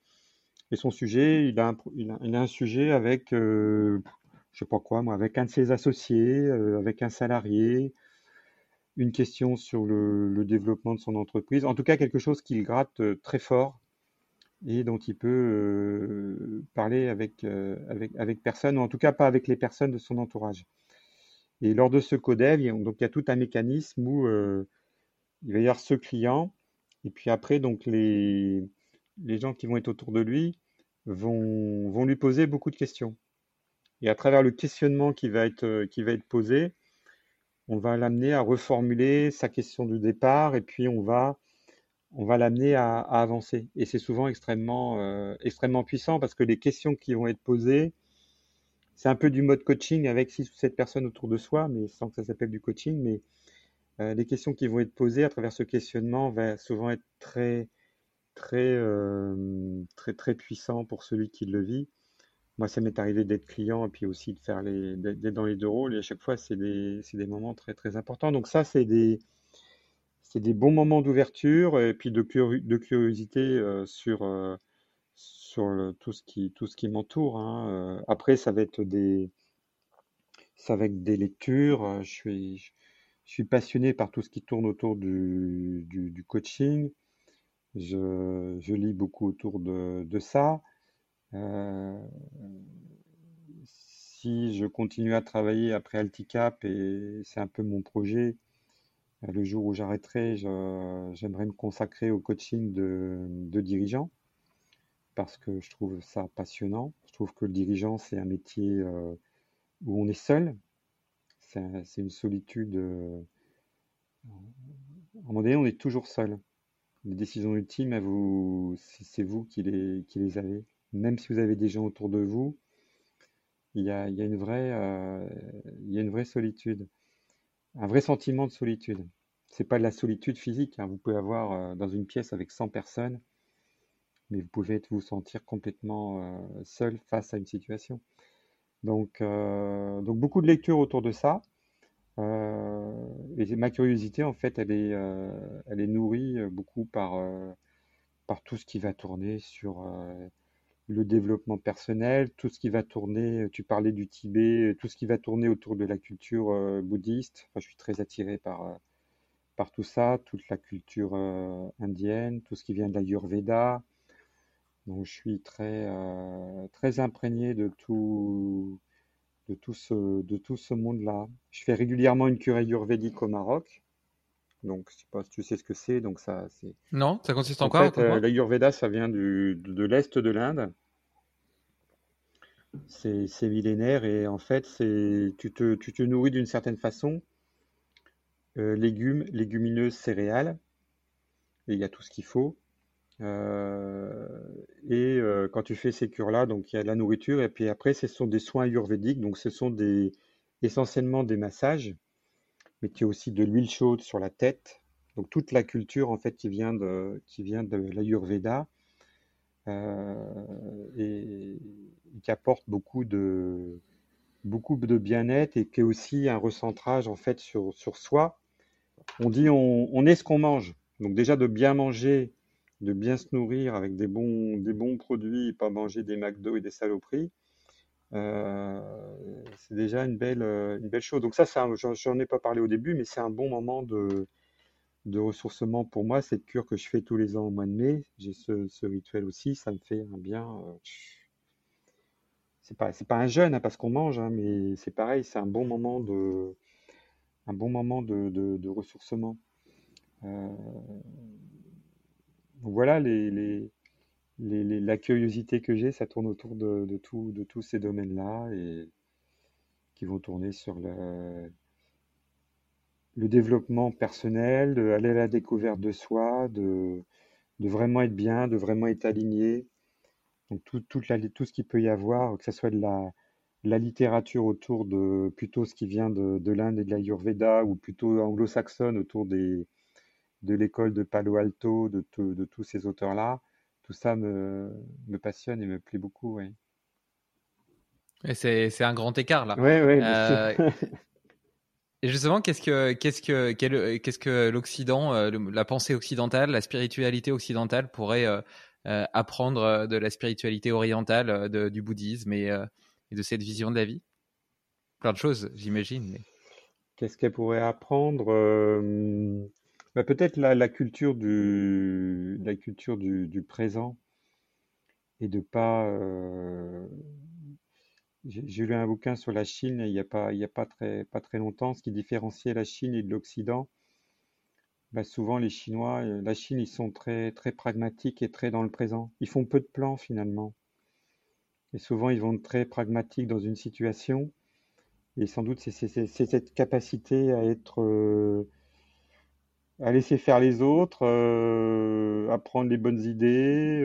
Et son sujet, il a un, sujet avec, euh, je sais pas quoi, avec un de ses associés, euh, avec un salarié, une question sur le, développement de son entreprise. En tout cas, quelque chose qu'il gratte très fort et dont il peut euh, parler avec, euh, avec, avec personne, ou en tout cas pas avec les personnes de son entourage. Et lors de ce codev, il donc il y a tout un mécanisme où euh, il va y avoir ce client, et puis après, donc les, les gens qui vont être autour de lui vont, vont lui poser beaucoup de questions. Et à travers le questionnement qui va être, qui va être posé, on va l'amener à reformuler sa question du départ, et puis on va on va l'amener à, avancer. Et c'est souvent extrêmement, euh, extrêmement puissant parce que les questions qui vont être posées, c'est un peu du mode coaching avec six ou sept personnes autour de soi, mais sans que ça s'appelle du coaching. Mais euh, les questions qui vont être posées à travers ce questionnement vont souvent être très, très, euh, très, très puissant pour celui qui le vit. moi, ça m'est arrivé d'être client et puis aussi de faire d'être dans les deux rôles. Et à chaque fois, c'est des, des moments très, très importants. Donc ça, c'est des, c'est des bons moments d'ouverture et puis de, curiosité sur, sur tout ce qui, qui m'entoure. Hein. Après, ça va être des, ça va être des lectures. Je suis, je suis passionné par tout ce qui tourne autour du, du, coaching. Je, je, lis beaucoup autour de, de ça. si je continue à travailler après Alticap, et c'est un peu mon projet, le jour où j'arrêterai, j'aimerais me consacrer au coaching de, dirigeants parce que je trouve ça passionnant. Je trouve que le dirigeant, c'est un métier euh, où on est seul. C'est une solitude. Euh, à un moment donné, on est toujours seul. Les décisions ultimes, c'est vous qui les, qui les avez. Même si vous avez des gens autour de vous, il y a, euh, il y a une vraie solitude un vrai sentiment de solitude. C'est pas de la solitude physique. Hein. Vous pouvez avoir euh, dans une pièce avec 100 personnes, mais vous pouvez vous sentir complètement euh, seul face à une situation. Donc, euh, donc beaucoup de lectures autour de ça. et ma curiosité, en fait, elle est, nourrie beaucoup par tout ce qui va tourner sur le développement personnel, tout ce qui va tourner, tu parlais du Tibet, tout ce qui va tourner autour de la culture euh, bouddhiste. je suis très attiré par, euh, par tout ça, toute la culture euh, indienne, tout ce qui vient de l'Ayurveda. Donc je suis très, très imprégné de tout, de tout ce, de tout ce monde-là. Je fais régulièrement une cure ayurvédique au Maroc. Donc, je sais pas si tu sais ce que c'est. Donc, ça, c'est. Non, ça consiste en, quoi? fait, euh, L'Ayurveda, ça vient du, de, l'est de l'Inde. C'est millénaire et en fait, tu te, tu te nourris d'une certaine façon. Euh, légumes, légumineuses, céréales. Et il y a tout ce qu'il faut. Euh, et quand tu fais ces cures-là, donc il y a de la nourriture et puis après, ce sont des soins ayurvédiques. Donc, ce sont essentiellement des massages mais qui a aussi de l'huile chaude sur la tête. Donc toute la culture en fait qui vient de, qui vient de l'Ayurveda euh, et, qui apporte beaucoup de, beaucoup de bien-être et qui est aussi un recentrage en fait sur, sur soi. On dit on, est ce qu'on mange. Donc déjà de bien manger, de bien se nourrir avec des bons, des bons produits, pas manger des McDo et des saloperies. Euh, c'est déjà une belle, euh, une belle chose. Donc ça, j'en ai pas parlé au début, mais c'est un bon moment de, de ressourcement pour moi. Cette cure que je fais tous les ans au mois de mai, j'ai ce, rituel aussi, ça me fait un bien. Euh, c'est pas, pas un jeûne hein, parce qu'on mange, hein, mais c'est pareil, c'est un bon moment de, un bon moment de, ressourcement. voilà les, les, la curiosité que j'ai, ça tourne autour de, de, de tous ces domaines-là et qui vont tourner sur le, le développement personnel, de aller à la découverte de soi, de, de vraiment être bien, de vraiment être aligné. Donc tout, tout ce qu'il peut y avoir, que ce soit de la, la littérature autour de plutôt ce qui vient de, de l'Inde et de l'Ayurveda, ou plutôt anglo-saxonne autour des, de l'école de Palo Alto, de, de tous ces auteurs-là, tout ça me, me passionne et me plaît beaucoup. Oui. C'est un grand écart là. Oui, oui. Euh, et justement, qu'est-ce que l'Occident, euh, la pensée occidentale, la spiritualité occidentale pourrait euh, apprendre de la spiritualité orientale, du bouddhisme et, de cette vision de la vie? Plein de choses, j'imagine. Qu'est-ce qu'elle pourrait apprendre bah, peut-être la, culture du, présent et de pas. Euh, j'ai lu un bouquin sur la Chine il n'y a pas, y a pas très, longtemps, ce qui différenciait la Chine et de l'Occident. Bah, souvent, les Chinois, euh, la Chine, ils sont très, pragmatiques et très dans le présent. Ils font peu de plans finalement. Et souvent, ils vont très pragmatiques dans une situation. Et sans doute, c'est cette capacité à être euh, à laisser faire les autres, euh, à prendre les bonnes idées.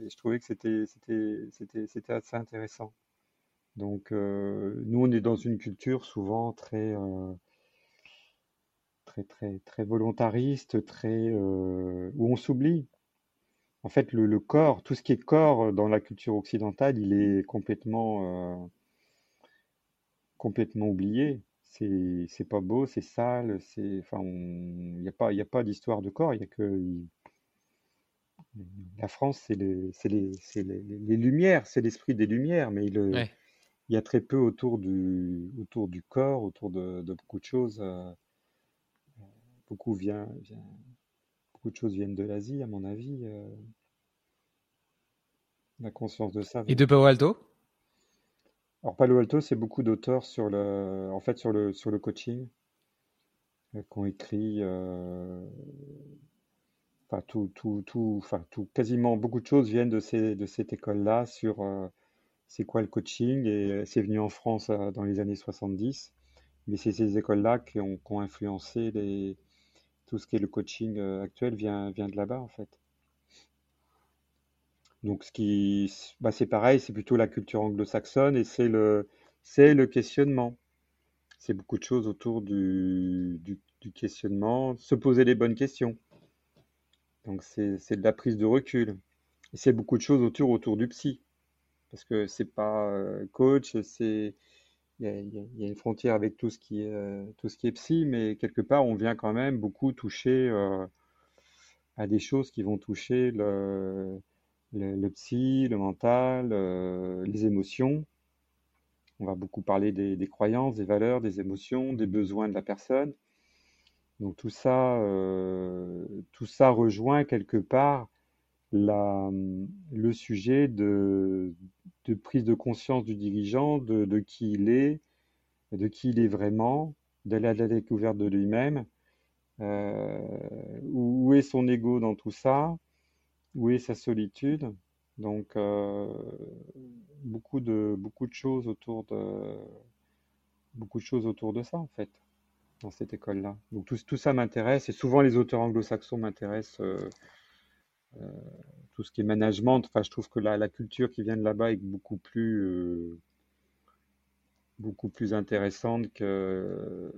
Et je trouvais que c'était assez intéressant. Donc euh, nous on est dans une culture souvent très très très très volontariste, très où on s'oublie. en fait, le, corps, tout ce qui est corps dans la culture occidentale, il est complètement, euh, complètement oublié. C'est, pas beau, c'est sale, il n'y a pas, pas d'histoire de corps. Il y a que la France, c'est les, c'est les, c'est les, les lumières, c'est l'esprit des lumières, mais il, il y a très peu autour du, autour du corps, autour de, de beaucoup de choses. euh, beaucoup vient, vient, beaucoup de choses viennent de l'Asie, à mon avis. euh, la conscience de ça. Et de Palo Alto? Alors Palo Alto, c'est beaucoup d'auteurs sur le, en fait, sur le, sur le coaching, euh, qui ont écrit, euh, enfin tout, tout, tout, enfin tout, quasiment beaucoup de choses viennent de cette école-là sur euh, c'est quoi le coaching et euh, c'est venu en France euh, dans les années 70, mais c'est ces écoles-là qui ont, qui ont influencé les, tout ce qui est le coaching actuel vient, de là-bas en fait. Donc, ce qui, bah, c'est pareil, c'est plutôt la culture anglo-saxonne et c'est le, c'est le questionnement. C'est beaucoup de choses autour du questionnement, se poser les bonnes questions. Donc, c'est, de la prise de recul. Et c'est beaucoup de choses autour, autour du psy. Parce que c'est pas euh, coach, c'est, il y a, une frontière avec tout ce qui est, euh, tout ce qui est psy, mais quelque part, on vient quand même beaucoup toucher euh, à des choses qui vont toucher le, le, psy, le mental, les émotions. On va beaucoup parler des, des croyances, des valeurs, des émotions, des besoins de la personne. Donc tout ça, euh, tout ça rejoint quelque part la, le sujet de, prise de conscience du dirigeant, de, qui il est, de qui il est vraiment, d'aller à la découverte de lui-même. Euh, où, où est son ego dans tout ça? Où est sa solitude? Donc, euh, beaucoup de, beaucoup de choses autour de, beaucoup de choses autour de ça, en fait, dans cette école-là. Donc, tout, ça m'intéresse, et souvent les auteurs anglo-saxons m'intéressent, euh, euh, tout ce qui est management. Enfin, je trouve que la, la culture qui vient de là-bas est beaucoup plus, euh, beaucoup plus intéressante que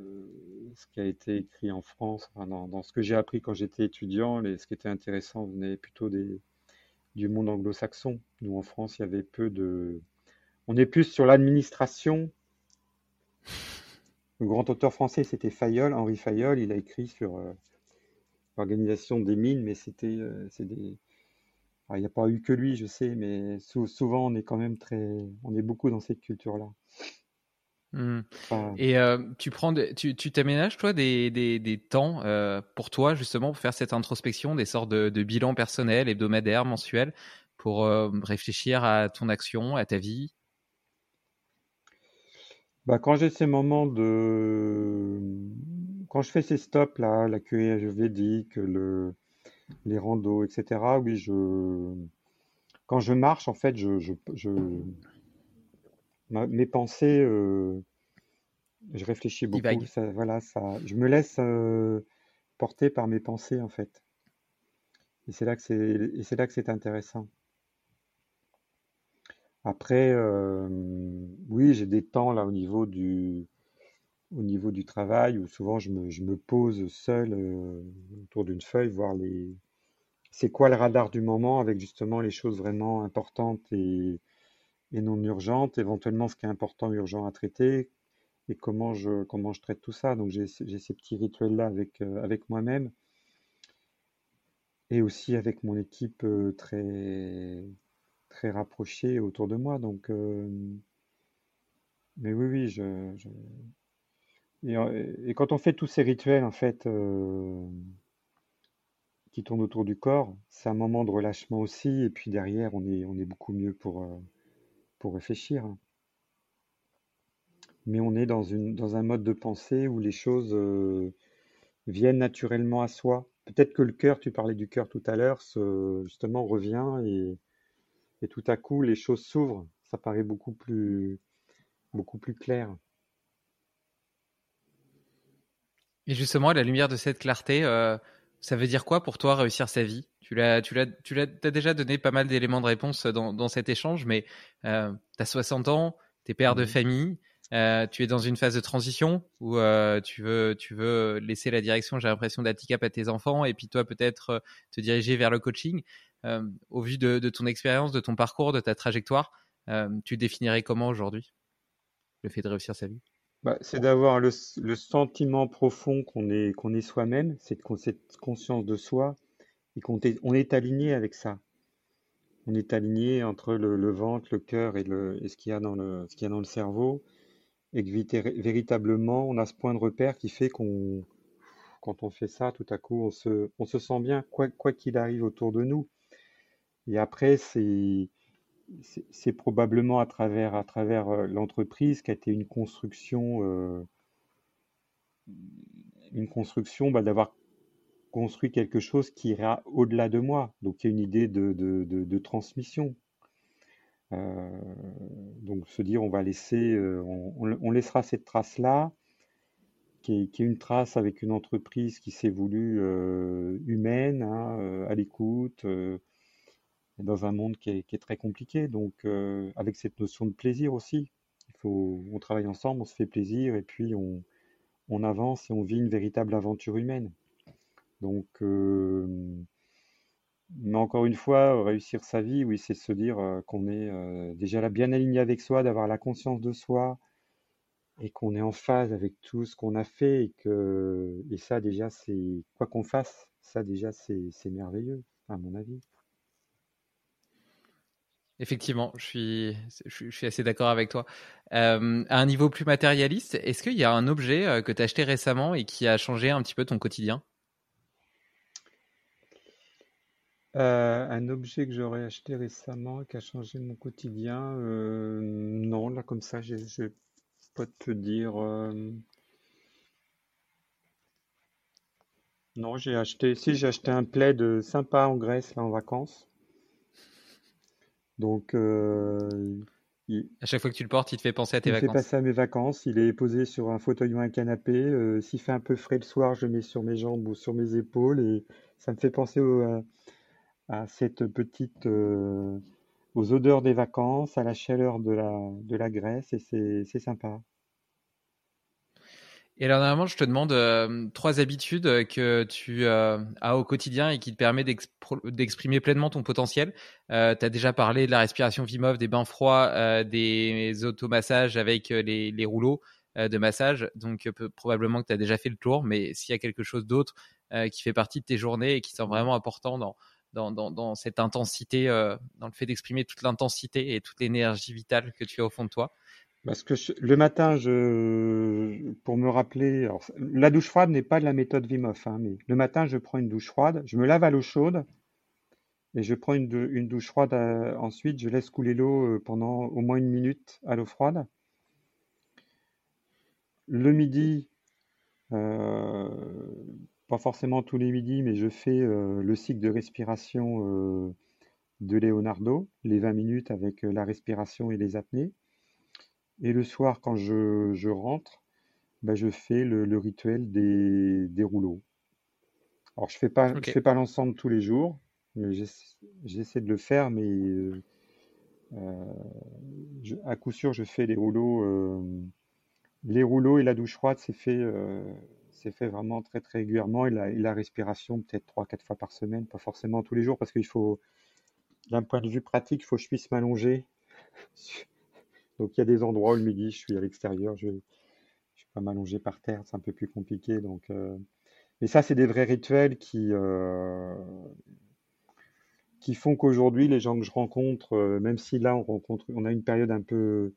ce qui a été écrit en France. Enfin, dans, dans ce que j'ai appris quand j'étais étudiant, les, ce qui était intéressant venait plutôt des, du monde anglo-saxon. Nous, en France, il y avait peu de... On est plus sur l'administration. Le grand auteur français, c'était Fayolle, Henri Fayolle. Il a écrit sur euh, l'organisation des mines, mais c'était, euh, des... Il n'y a pas eu que lui, je sais, mais sou- souvent, on est quand même très... On est beaucoup dans cette culture-là. Hmm. Enfin, Et euh, tu prends, tu, tu t'aménages toi des, des, des temps euh, pour toi justement pour faire cette introspection, des sortes de, de bilans personnels, hebdomadaires, mensuels, pour réfléchir à ton action, à ta vie? Bah, quand j'ai ces moments de... Quand je fais ces stops là, la QE védique, le... les randos, etc., oui, je... Quand je marche, en fait, je, je, je... ma- mes pensées, euh, je réfléchis beaucoup. Ça, voilà, ça, je me laisse euh, porter par mes pensées, en fait. Et c'est là que c'est, et c'est là que c'est intéressant. Après, euh, oui, j'ai des temps là au niveau du, au niveau du travail où souvent je me, je me pose seul euh, autour d'une feuille, voir les, c'est quoi le radar du moment avec justement les choses vraiment importantes et, et non urgentes, éventuellement ce qui est important, urgent à traiter, et comment je, comment je traite tout ça. Donc j'ai, ces- petits rituels-là avec, euh, avec moi-même et aussi avec mon équipe très, très rapprochée autour de moi. Donc, mais oui, oui, je, Et, quand on fait tous ces rituels, en fait, qui tournent autour du corps, c'est un moment de relâchement aussi. Et puis derrière, on est, on est beaucoup mieux pour, pour réfléchir. Mais on est dans une, dans un mode de pensée où les choses viennent naturellement à soi. Peut-être que le cœur, tu parlais du cœur tout à l'heure, justement revient et, et tout à coup, les choses s'ouvrent. Ça paraît beaucoup plus, beaucoup plus clair. Et justement, à la lumière de cette clarté, euh, ça veut dire quoi pour toi réussir sa vie? Tu l'as, tu l'as, tu l'as, t'as déjà donné pas mal d'éléments de réponse dans, dans cet échange, mais euh, tu as 60 ans, t'es père de Mhm. famille. tu es dans une phase de transition où tu, veux, tu veux laisser la direction, j'ai l'impression, d'Aticap à tes enfants et puis toi peut-être te diriger vers le coaching. Au vu de, ton expérience, de ton parcours, de ta trajectoire, tu définirais comment aujourd'hui le fait de réussir sa vie? Bah, C'est d'avoir le, sentiment profond qu'on est, qu'on est soi-même, cette, cette conscience de soi et qu'on est, on est aligné avec ça on est aligné entre le, ventre, le cœur et, le, ce qu'il y a dans le, y a dans le cerveau, et que véritablement, on a ce point de repère qui fait qu'on, quand on fait ça, tout à coup, on se, on se sent bien, quoi qu'il arrive autour de nous. Et après, c'est, probablement à travers, euh, l'entreprise qui a été une construction, euh, construction bah, d'avoir construit quelque chose qui ira au-delà de moi. Donc il y a une idée de, transmission. Euh, donc se dire on va laisser, on, laissera cette trace-là, qui est, une trace avec une entreprise qui s'est voulue humaine, hein, à l'écoute, dans un monde qui est, très compliqué. Donc avec cette notion de plaisir aussi. Il faut, on travaille ensemble, on se fait plaisir et puis on, avance et on vit une véritable aventure humaine. Donc, euh, mais encore une fois, réussir sa vie, oui, c'est se dire euh, qu'on est euh, déjà là bien aligné avec soi, d'avoir la conscience de soi et qu'on est en phase avec tout ce qu'on a fait et que et ça déjà c'est quoi qu'on fasse, ça déjà c'est merveilleux à mon avis. Effectivement, je suis, assez d'accord avec toi. à un niveau plus matérialiste, est-ce qu'il y a un objet que tu as acheté récemment et qui a changé un petit peu ton quotidien? Euh, un objet que j'aurais acheté récemment qui a changé mon quotidien, euh, non, là comme ça, je ne vais pas te dire. Euh, non, j'ai acheté. Si j'ai acheté un plaid sympa en Grèce là en vacances. Donc, À chaque fois que tu le portes, il te fait penser à tes il me fait passer à mes vacances. Il est posé sur un fauteuil ou un canapé. s'il fait un peu frais le soir, je le mets sur mes jambes ou sur mes épaules et ça me fait penser au, à cette petite, euh, aux odeurs des vacances, à la chaleur de la, de la Grèce, et c'est sympa. Et alors, normalement, je te demande euh, trois habitudes que tu euh, as au quotidien et qui te permettent d'exprimer pleinement ton potentiel. tu as déjà parlé de la respiration Vimov, des bains froids, des automassages avec les, rouleaux de massage. Donc, probablement que tu as déjà fait le tour, mais s'il y a quelque chose d'autre qui fait partie de tes journées et qui semble vraiment important dans, cette intensité, euh, dans le fait d'exprimer toute l'intensité et toute l'énergie vitale que tu as au fond de toi Parce que le matin, pour me rappeler, la douche froide n'est pas de la méthode Wim Hof, hein, mais le matin, je prends une douche froide, je me lave à l'eau chaude et je prends une, douche froide. Euh, ensuite, je laisse couler l'eau euh, pendant au moins une minute à l'eau froide. Le midi, pas forcément tous les midis, mais je fais euh, le cycle de respiration euh, de Leonardo, les 20 minutes avec euh, la respiration et les apnées. Et le soir, quand je, rentre, bah, je fais le, rituel des, rouleaux. Alors, je ne fais pas, fais pas l'ensemble tous les jours, j'essaie de le faire, mais à coup sûr, je fais les rouleaux. les rouleaux et la douche froide, c'est fait c'est fait vraiment très très régulièrement et la, respiration peut-être 3-4 fois par semaine, pas forcément tous les jours parce qu'il faut, d'un point de vue pratique, il faut que je puisse m'allonger. Donc il y a des endroits où le midi je suis à l'extérieur, je ne vais pas m'allonger par terre, c'est un peu plus compliqué. Donc, euh, Mais ça, c'est des vrais rituels qui, euh, qui font qu'aujourd'hui, les gens que je rencontre, euh, même si là on rencontre, on a une période un peu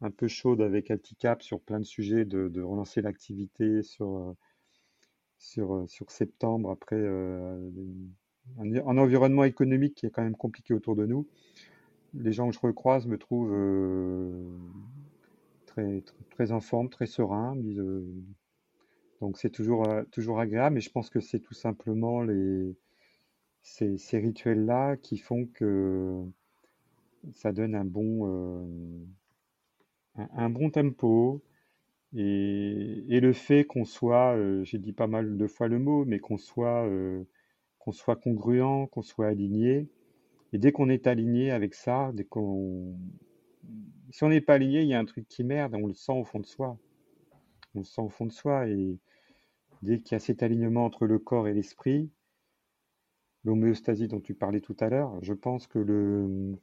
un peu chaude avec Alticap sur plein de sujets, de, relancer l'activité sur, sur, sur septembre, après un, environnement économique qui est quand même compliqué autour de nous. Les gens que je recroise me trouvent très, très, en forme, très serein. donc c'est toujours, toujours agréable, mais je pense que c'est tout simplement les, ces, rituels-là qui font que ça donne un bon, un, bon tempo et, le fait qu'on soit, euh, j'ai dit pas mal de fois le mot, mais qu'on soit, euh, qu'on soit congruent, qu'on soit aligné. Et dès qu'on est aligné avec ça, dès qu'on si on n'est pas aligné, il y a un truc qui merde, on le sent au fond de soi. On le sent au fond de soi et dès qu'il y a cet alignement entre le corps et l'esprit, l'homéostasie dont tu parlais tout à l'heure, je pense que le,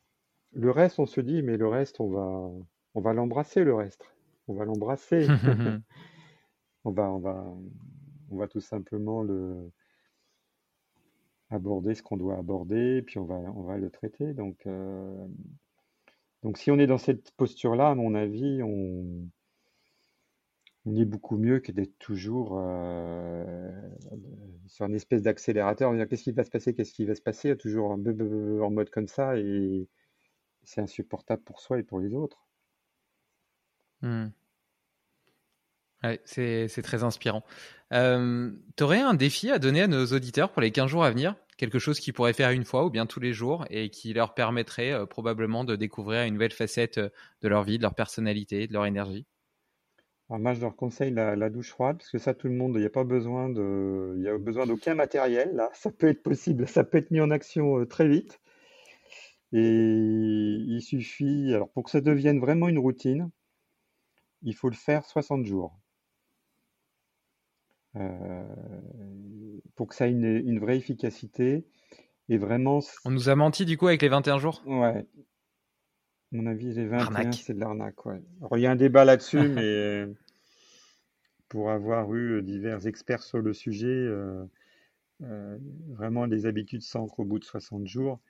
le reste, on se dit, mais le reste, on va, on va l'embrasser, le reste. On va l'embrasser. on va, on va, on va tout simplement le aborder ce qu'on doit aborder, puis on va, on va le traiter. Donc, euh, donc si on est dans cette posture-là, à mon avis, on, est beaucoup mieux que d'être toujours euh, sur une espèce d'accélérateur, qu'est-ce qui va se passer, qu'est-ce qui va se passer, toujours en, mode comme ça, et c'est insupportable pour soi et pour les autres. Hmm. c'est très inspirant. Euh, tu aurais un défi à donner à nos auditeurs pour les 15 jours à venir? Quelque chose qu'ils pourraient faire une fois ou bien tous les jours et qui leur permettrait euh, probablement de découvrir une nouvelle facette euh, de leur vie, de leur personnalité, de leur énergie moi, je leur conseille la, douche froide, parce que ça, tout le monde, il n'y a pas besoin de, il a besoin d'aucun matériel, là. Ça peut être possible, ça peut être mis en action euh, très vite. Et il suffit, alors pour que ça devienne vraiment une routine, il faut le faire 60 jours. Euh, pour que ça ait une, vraie efficacité. Et vraiment. On nous a menti du coup avec les 21 jours? Ouais. mon avis, les 21, c'est de l'arnaque. Ouais. il y a un débat là-dessus, mais pour avoir eu divers experts sur le sujet, euh, euh, vraiment les habitudes s'ancrent au bout de 60 jours.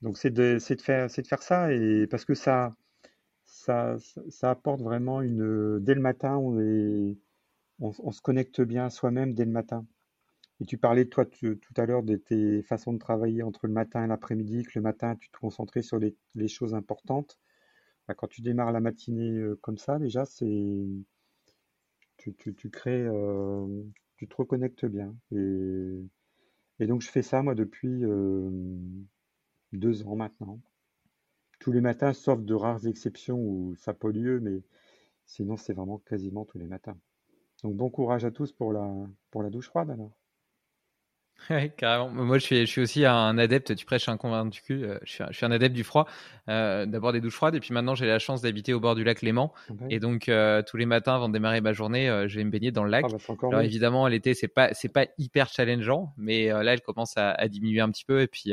Donc c'est de, de, faire, de faire ça, et parce que ça, ça, ça apporte vraiment une. Dès le matin, on, est, on, se connecte bien à soi-même dès le matin. Et tu parlais toi tout à l'heure de tes façons de travailler entre le matin et l'après-midi, que le matin tu te concentrais sur les, choses importantes. Bah, quand tu démarres la matinée euh, comme ça, déjà, c'est tu, crées, euh, tu te reconnectes bien. Et, donc je fais ça moi depuis euh, deux ans maintenant. Tous les matins, sauf de rares exceptions où ça pas lieu, mais sinon c'est vraiment quasiment tous les matins. Donc bon courage à tous pour la, pour la douche froide alors. Carrément. Moi, je suis, je suis aussi un adepte, tu prêches un convaincu, euh, je, suis, je suis un adepte du froid, euh, d'abord des douches froides, et puis maintenant j'ai la chance d'habiter au bord du lac Léman, et donc euh, tous les matins avant de démarrer ma journée, je vais me baigner dans le lac. Ah bah, Alors évidemment, l'été, c'est pas, c'est pas hyper challengeant, mais là, elle commence à, à, diminuer un petit peu, et puis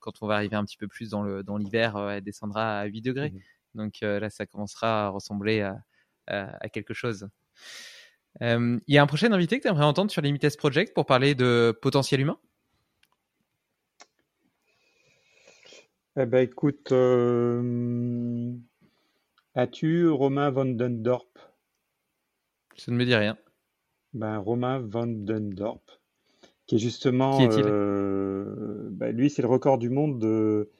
quand on va arriver un petit peu plus dans, le, dans l'hiver, elle descendra à 8 degrés. Mmh donc là, ça commencera à ressembler à, à, à quelque chose. Euh, il y a un prochain invité que tu aimerais entendre sur Limites Project pour parler de potentiel humain? Eh ben écoute, euh, as-tu Romain Vandendorp Ça ne me dit rien. Ben, Romain Vandendorp, qui est justement. Qui est-il? euh, ben, Lui, c'est le record du monde de,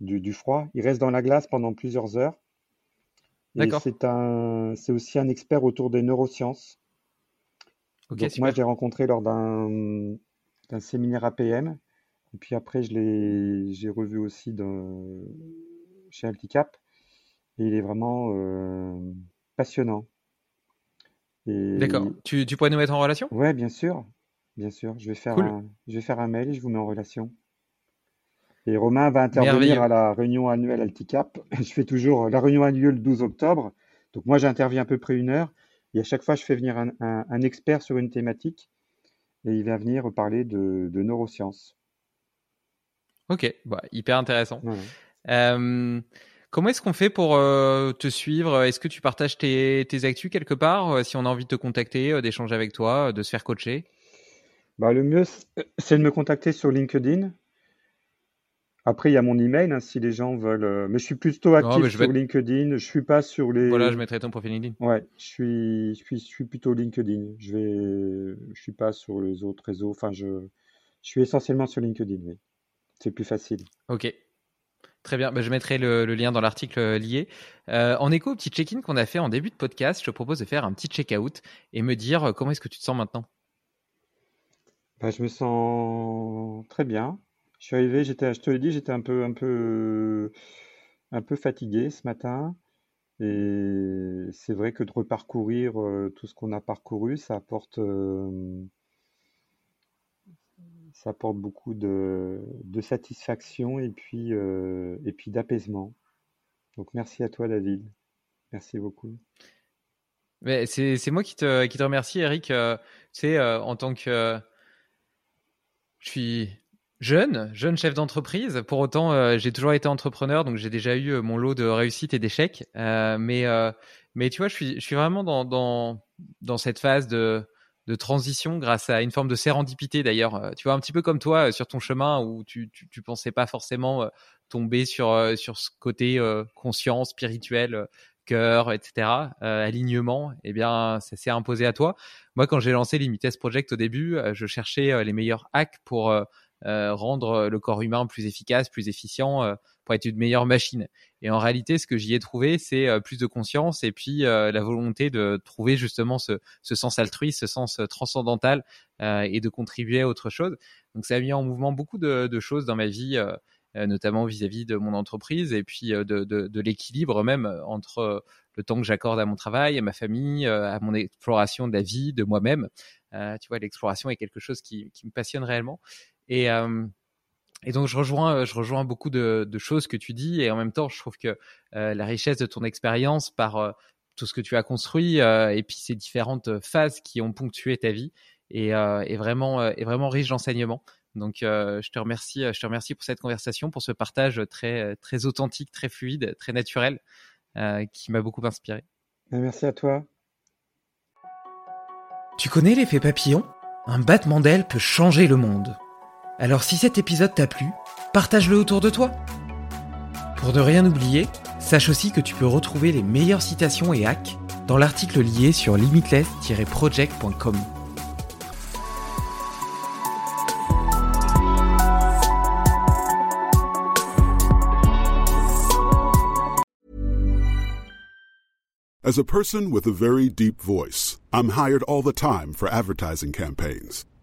du, du, froid. Il reste dans la glace pendant plusieurs heures. D'accord. C'est, un, c'est aussi un expert autour des neurosciences moi, je l'ai rencontré lors d'un séminaire APM. Et puis après, je l'ai j'ai revu aussi dans, chez Alticap. Et il est vraiment euh, passionnant. D'accord. Tu, tu, pourrais nous mettre en relation? Ouais, bien sûr. Bien sûr. Je vais, faire un, je vais faire un mail et je vous mets en relation. Et Romain va intervenir à la réunion annuelle Alticap. Je fais toujours la réunion annuelle le 12 octobre. Donc moi, j'interviens à peu près une heure. Et à chaque fois, je fais venir un, expert sur une thématique et il va venir parler de, neurosciences. Ok, bah, hyper intéressant. Euh, comment est-ce qu'on fait pour euh, te suivre? Est-ce que tu partages tes, actus quelque part euh, Si on a envie de te contacter, d'échanger avec toi, de se faire coacher? Bah, Le mieux, c'est de me contacter sur LinkedIn. Après, il y a mon email hein, si les gens veulent. Euh, mais je suis plutôt actif sur LinkedIn. Je suis pas sur les. Voilà, je mettrai ton profil LinkedIn. Ouais, je suis, je suis, je suis plutôt LinkedIn. Je vais, je suis pas sur les autres réseaux. Enfin, je, je suis essentiellement sur LinkedIn. Oui, c'est plus facile. Ok. Très bien, bah, je mettrai le, lien dans l'article euh, lié. Euh, en écho au petit check-in qu'on a fait en début de podcast, je te propose de faire un petit check-out et me dire comment est-ce que tu te sens maintenant? Bah, je me sens très bien. Je suis arrivé, je te l'ai dit, j'étais un peu, un peu, un peu fatigué ce matin. Et c'est vrai que de reparcourir euh, tout ce qu'on a parcouru, ça apporte, euh, ça apporte beaucoup de, de satisfaction et puis, euh, et puis d'apaisement. Donc merci à toi David. Merci beaucoup. C'est moi qui te, qui te remercie Eric. sais, en tant que... je suis jeune, jeune chef d'entreprise. Pour autant, j'ai toujours été entrepreneur, donc j'ai déjà eu mon lot de réussites et d'échecs. mais, mais tu vois, je suis, je suis vraiment dans, dans, dans cette phase de de transition grâce à une forme de sérendipité d'ailleurs. Euh, tu vois, un petit peu comme toi euh, sur ton chemin où tu, tu, pensais pas forcément euh, tomber sur, sur ce côté conscience, spirituel, cœur, etc., alignement, eh bien, ça s'est imposé à toi. Moi, quand j'ai lancé Limites Project au début, je cherchais les meilleurs hacks pour rendre le corps humain plus efficace, plus efficient, pour être une meilleure machine. Et en réalité, ce que j'y ai trouvé, c'est euh, plus de conscience et puis euh, la volonté de trouver justement ce, sens altruiste, ce sens euh, transcendantal et de contribuer à autre chose. Donc ça a mis en mouvement beaucoup de, choses dans ma vie, notamment vis-à-vis de mon entreprise et puis de, l'équilibre même entre le temps que j'accorde à mon travail, à ma famille, à mon exploration de la vie, de moi-même. tu vois, l'exploration est quelque chose qui me passionne réellement. Et et donc je rejoins, euh, je rejoins beaucoup de, de, choses que tu dis et en même temps je trouve que euh, la richesse de ton expérience par euh, tout ce que tu as construit et puis ces différentes phases qui ont ponctué ta vie est, est vraiment est vraiment riche d'enseignements. Donc je te remercie, je te remercie pour cette conversation, pour ce partage très très authentique, très fluide, très naturel qui m'a beaucoup inspiré. Merci à toi. Tu connais l'effet papillon? Un battement d'aile peut changer le monde. Alors si cet épisode t'a plu, partage-le autour de toi. Pour ne rien oublier, sache aussi que tu peux retrouver les meilleures citations et hacks dans l'article lié sur limitless-project.com. As a person with a very deep voice, I'm hired all the time for advertising campaigns.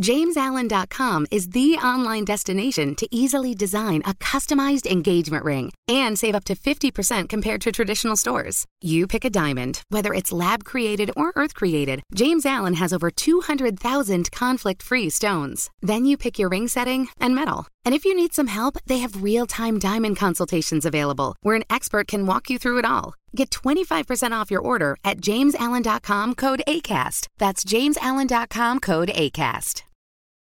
JamesAllen.com is the online destination to easily design a customized engagement ring and save up to 50% compared to traditional stores. You pick a diamond, whether it's lab created or earth created, James Allen has over 200,000 conflict free stones. Then you pick your ring setting and metal. And if you need some help, they have real time diamond consultations available where an expert can walk you through it all. Get 25% off your order at jamesallen.com code ACAST. That's jamesallen.com code ACAST.